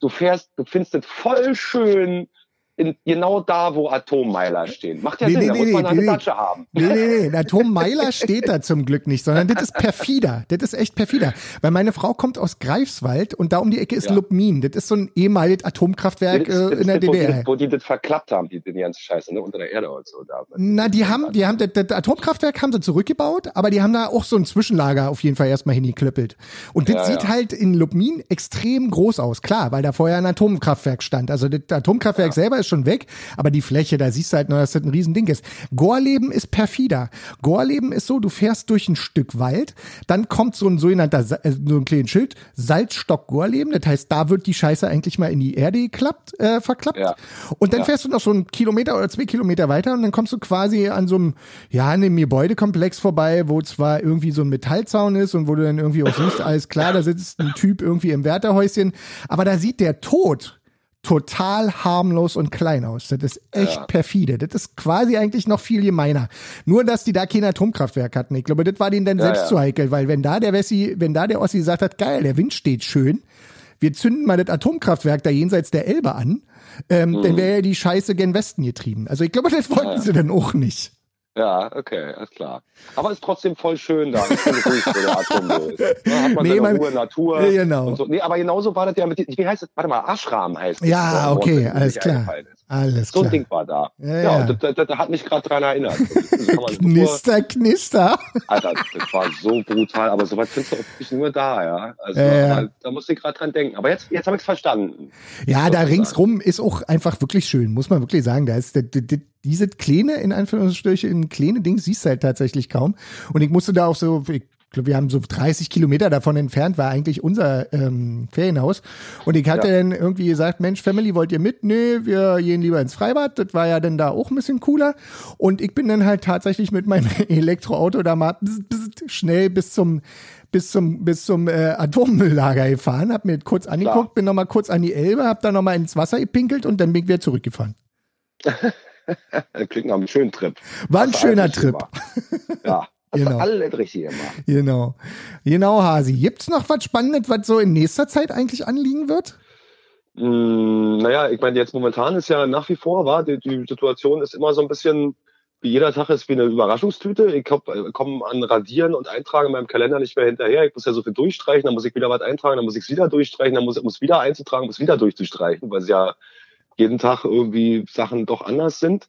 du fährst, du findest das voll schön, in, genau da, wo Atommeiler stehen. Macht ja nee, Sinn, nee, da muss man nee, eine nee, Datsche haben. Nee, nee, nee, Atommeiler steht da zum Glück nicht, sondern das ist perfider. Das ist echt perfider. Weil meine Frau kommt aus Greifswald und da um die Ecke ist ja. Lubmin. Das ist so ein ehemaliges Atomkraftwerk das, das äh, in der DDR. Wo die, wo die, das verklappt haben, die, die ganze Scheiße, ne, unter der Erde und so. Da. Na, die haben, die haben, das, das Atomkraftwerk haben sie zurückgebaut, aber die haben da auch so ein Zwischenlager auf jeden Fall erstmal hingeklöppelt. Und das ja, sieht ja. halt in Lubmin extrem groß aus. Klar, weil da vorher ein Atomkraftwerk stand. Also das Atomkraftwerk selber ist schon weg, aber die Fläche, da siehst du halt nur, dass das ein Riesending ist. Gorleben ist perfider. Gorleben ist so, du fährst durch ein Stück Wald, dann kommt so ein sogenannter, äh, so ein kleines Schild, Salzstock Gorleben, das heißt, da wird die Scheiße eigentlich mal in die Erde geklappt, äh, verklappt. Ja. Und dann ja. fährst du noch so einen Kilometer oder zwei Kilometer weiter und dann kommst du quasi an so einem, ja, an einem Gebäudekomplex vorbei, wo zwar irgendwie so ein Metallzaun ist und wo du dann irgendwie auch siehst, alles klar, da sitzt ein Typ irgendwie im Wärterhäuschen, aber da sieht der Tod total harmlos und klein aus. Das ist echt ja. perfide. Das ist quasi eigentlich noch viel gemeiner. Nur, dass die da kein Atomkraftwerk hatten. Ich glaube, das war denen dann ja, selbst ja. zu heikel, weil wenn da der Wessi, wenn da der Ossi gesagt hat, geil, der Wind steht schön, wir zünden mal das Atomkraftwerk da jenseits der Elbe an, ähm, mhm. dann wäre ja die Scheiße gen Westen getrieben. Also ich glaube, das wollten sie dann auch nicht. Ja, okay, alles klar. Aber ist trotzdem voll schön da. Ich finde ruhig. Da hat man nee, seine Ruhe, Natur. Nee, genau. So. Nee, aber genauso war das ja mit, wie heißt das? Warte mal, Ashram heißt das. Ja, okay, alles klar. Alles so ein Ding war da. Ja, ja. ja das, das, das, hat mich gerade dran erinnert. knister, knister. Alter, das war so brutal, aber sowas findest du auch nur da, ja. Also ja, da, da musste ich gerade dran denken. Aber jetzt, jetzt habe ich es verstanden. Ja, da ringsrum ist auch einfach wirklich schön, muss man wirklich sagen. Da ist diese kleine, in Anführungsstrichen, kleine Ding siehst du halt tatsächlich kaum. Und ich musste da auch so, ich glaube, wir haben so 30 Kilometer davon entfernt, war eigentlich unser ähm, Ferienhaus. Und ich hatte ja. dann irgendwie gesagt, Mensch, Family, wollt ihr mit? Nee, wir gehen lieber ins Freibad. Das war ja dann da auch ein bisschen cooler. Und ich bin dann halt tatsächlich mit meinem Elektroauto da mal schnell bis zum bis zum bis zum äh, Atommülllager gefahren, hab mir kurz angeguckt, Klar. bin noch mal kurz an die Elbe, hab dann noch mal ins Wasser gepinkelt und dann bin ich wieder zurückgefahren. Klingt nach einem schönen Trip. War ein schöner Trip. Ja. Hast genau. alles richtig gemacht. Genau. Genau, Hasi. Gibt's noch was Spannendes, was so in nächster Zeit eigentlich anliegen wird? Mm, naja, ich meine, jetzt momentan ist ja nach wie vor, war die, die Situation ist immer so ein bisschen, wie jeder Tag ist wie eine Überraschungstüte. Ich äh, komme an Radieren und Eintragen in meinem Kalender nicht mehr hinterher. Ich muss ja so viel durchstreichen, dann muss ich wieder was eintragen, dann muss ich es wieder durchstreichen, dann muss ich wieder einzutragen, muss wieder durchzustreichen, weil es ja jeden Tag irgendwie Sachen doch anders sind.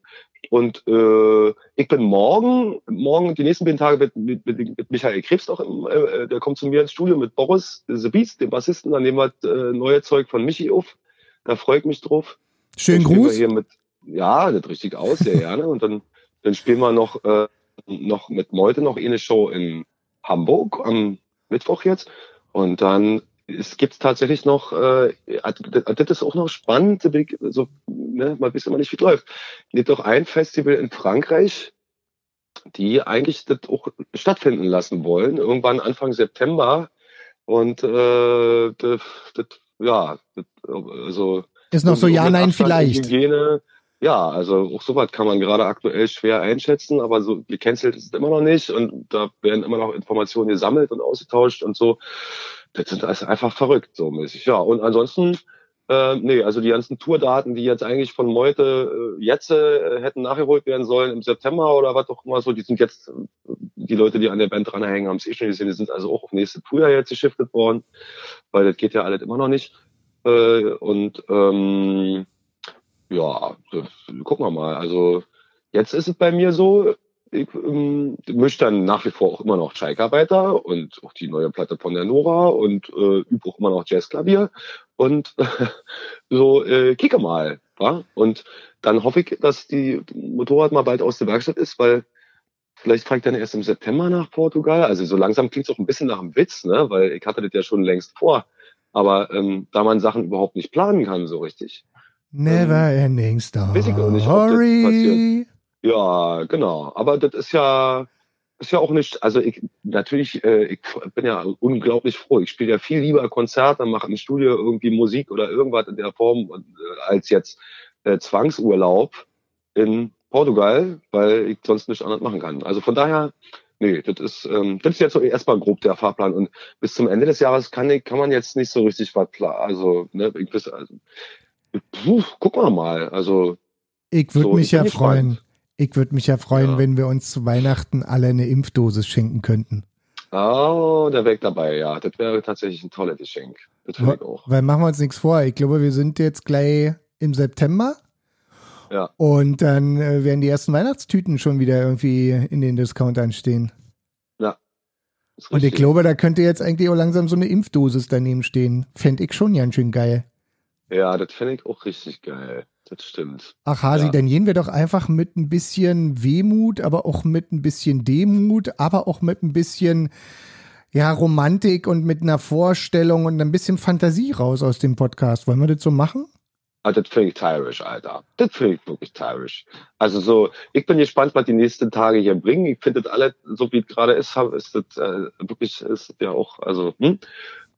Und äh, ich bin morgen, morgen die nächsten beiden Tage mit, mit, mit Michael Krebs auch, im, äh, der kommt zu mir ins Studio mit Boris The Beast, dem Bassisten, dann nehmen wir äh, neue Zeug von Michi auf. Da freue ich mich drauf. Schönen Gruß. Hier mit, ja, das richtig aus, sehr gerne. Und dann, dann spielen wir noch, äh, noch mit Meute noch eine Show in Hamburg am Mittwoch jetzt. Und dann es gibt tatsächlich noch, äh, das ist auch noch spannend, so, ne, man weiß immer nicht, wie es läuft. Es gibt auch ein Festival in Frankreich, die eigentlich das auch stattfinden lassen wollen, irgendwann Anfang September. Und äh, das, das, ja, das, also ist noch so ja, nein, vielleicht. Hygiene, ja, also auch sowas kann man gerade aktuell schwer einschätzen, aber so gecancelt ist es immer noch nicht und da werden immer noch Informationen gesammelt und ausgetauscht und so das ist einfach verrückt, so mäßig. Ja, und ansonsten, äh, nee, also die ganzen Tourdaten, die jetzt eigentlich von Meute äh, jetzt äh, hätten nachgeholt werden sollen im September oder was auch immer so, die sind jetzt, äh, die Leute, die an der Band dranhängen, haben es eh schon gesehen, die sind also auch auf nächste Tour jetzt geschiftet worden, weil das geht ja alles immer noch nicht. Äh, und ähm, ja, gucken wir mal. Also jetzt ist es bei mir so, ich ähm, mische dann nach wie vor auch immer noch Schalkarbeiter und auch die neue Platte von der Nora und äh, übe auch immer noch Jazzklavier und äh, so äh, kicke mal. Ja? Und dann hoffe ich, dass die Motorrad mal bald aus der Werkstatt ist, weil vielleicht fahre ich dann erst im September nach Portugal. Also so langsam klingt es auch ein bisschen nach einem Witz, ne? weil ich hatte das ja schon längst vor. Aber ähm, da man Sachen überhaupt nicht planen kann so richtig. Never ähm, ending story. Weiß ich auch nicht, ob das passiert. Ja, genau. Aber das ist ja, ist ja auch nicht, also ich natürlich, äh, ich bin ja unglaublich froh. Ich spiele ja viel lieber Konzerte, mache im Studio irgendwie Musik oder irgendwas in der Form äh, als jetzt äh, Zwangsurlaub in Portugal, weil ich sonst nichts anderes machen kann. Also von daher, nee, das ist, ähm, das ist jetzt so erstmal grob der Fahrplan. Und bis zum Ende des Jahres kann, ich, kann man jetzt nicht so richtig was planen. Also, ne, ich, bis, also Puh, gucken wir mal. Also. Ich würde so, mich ja freuen. Ich würde mich ja freuen, ja. wenn wir uns zu Weihnachten alle eine Impfdosis schenken könnten. Oh, der Weg dabei, ja. Das wäre tatsächlich ein tolles Geschenk. Das finde ich auch. Weil machen wir uns nichts vor. Ich glaube, wir sind jetzt gleich im September. Ja. Und dann äh, werden die ersten Weihnachtstüten schon wieder irgendwie in den Discountern stehen. Ja. Und ich glaube, da könnte jetzt eigentlich auch langsam so eine Impfdosis daneben stehen. Fände ich schon ganz schön geil. Ja, das fände ich auch richtig geil. Das stimmt. Ach, Hasi, ja. dann gehen wir doch einfach mit ein bisschen Wehmut, aber auch mit ein bisschen Demut, aber auch mit ein bisschen ja, Romantik und mit einer Vorstellung und ein bisschen Fantasie raus aus dem Podcast. Wollen wir das so machen? Ah, das finde ich tierisch, Alter. Das finde ich wirklich tierisch. Also so, ich bin gespannt, was die nächsten Tage hier bringen. Ich finde das alles, so wie es gerade ist, ist das äh, wirklich, ist ja auch, also, hm,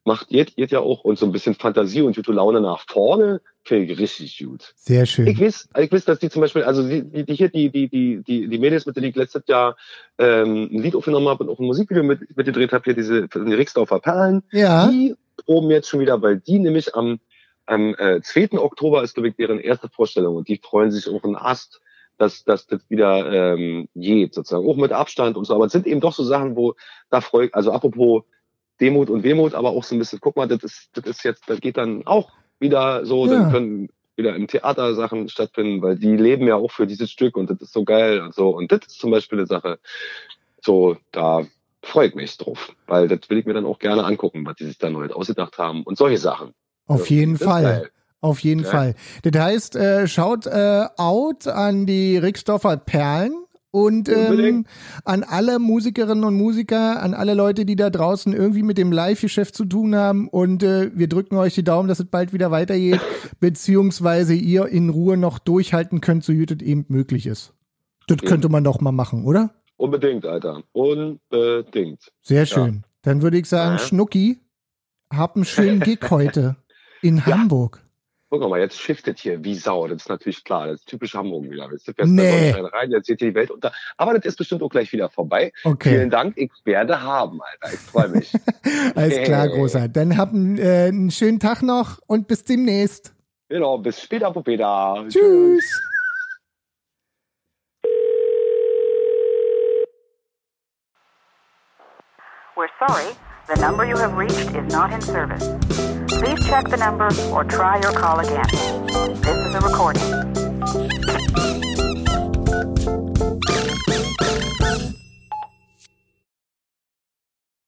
macht geht, geht ja auch und so ein bisschen Fantasie und gute Laune nach vorne, finde ich richtig gut. Sehr schön. Ich weiß, ich weiß, dass die zum Beispiel, also die, die hier, die, die, die, die, die Mädels, mit denen ich letztes Jahr ähm, ein Lied aufgenommen habe und auch ein Musikvideo mit, mitgedreht habe, hier diese die Rixdorfer Perlen, ja. die proben jetzt schon wieder, weil die nämlich am, am äh, 2. Oktober ist, glaube ich, deren erste Vorstellung und die freuen sich auch einen Ast, dass, dass das wieder ähm, geht, sozusagen, auch mit Abstand und so. Aber es sind eben doch so Sachen, wo da freue ich, also apropos Demut und Wehmut, aber auch so ein bisschen, guck mal, das ist, das ist jetzt, das geht dann auch wieder so, ja. dann können wieder im Theater Sachen stattfinden, weil die leben ja auch für dieses Stück und das ist so geil und so. Und das ist zum Beispiel eine Sache, so, da freue ich mich drauf, weil das will ich mir dann auch gerne angucken, was die sich da neu ausgedacht haben und solche Sachen. Auf jeden Fall. Auf jeden ja. Fall. Das heißt, äh, schaut äh, out an die Rixdorfer Perlen und ähm, an alle Musikerinnen und Musiker, an alle Leute, die da draußen irgendwie mit dem Live-Geschäft zu tun haben. Und äh, wir drücken euch die Daumen, dass es bald wieder weitergeht, beziehungsweise ihr in Ruhe noch durchhalten könnt, so gut es eben möglich ist. Das eben. könnte man doch mal machen, oder? Unbedingt, Alter. Unbedingt. Sehr schön. Ja. Dann würde ich sagen, ja. Schnucki, hab einen schönen Gig heute in ja. Hamburg. Guck mal, jetzt shiftet hier wie Sau. Das ist natürlich klar. Das ist typisch Hamburg wieder. Jetzt fährst nee. rein, jetzt sieht die Welt unter. Aber das ist bestimmt auch gleich wieder vorbei. Okay. Vielen Dank. Ich werde haben, Alter. Ich freue mich. Alles klar, Großer. Dann habt einen, äh, einen schönen Tag noch und bis demnächst. Genau, bis später, Popeda. Tschüss. Tschüss. We're sorry. The number you have reached is not in service. Please check the number or try your call again. This is a recording.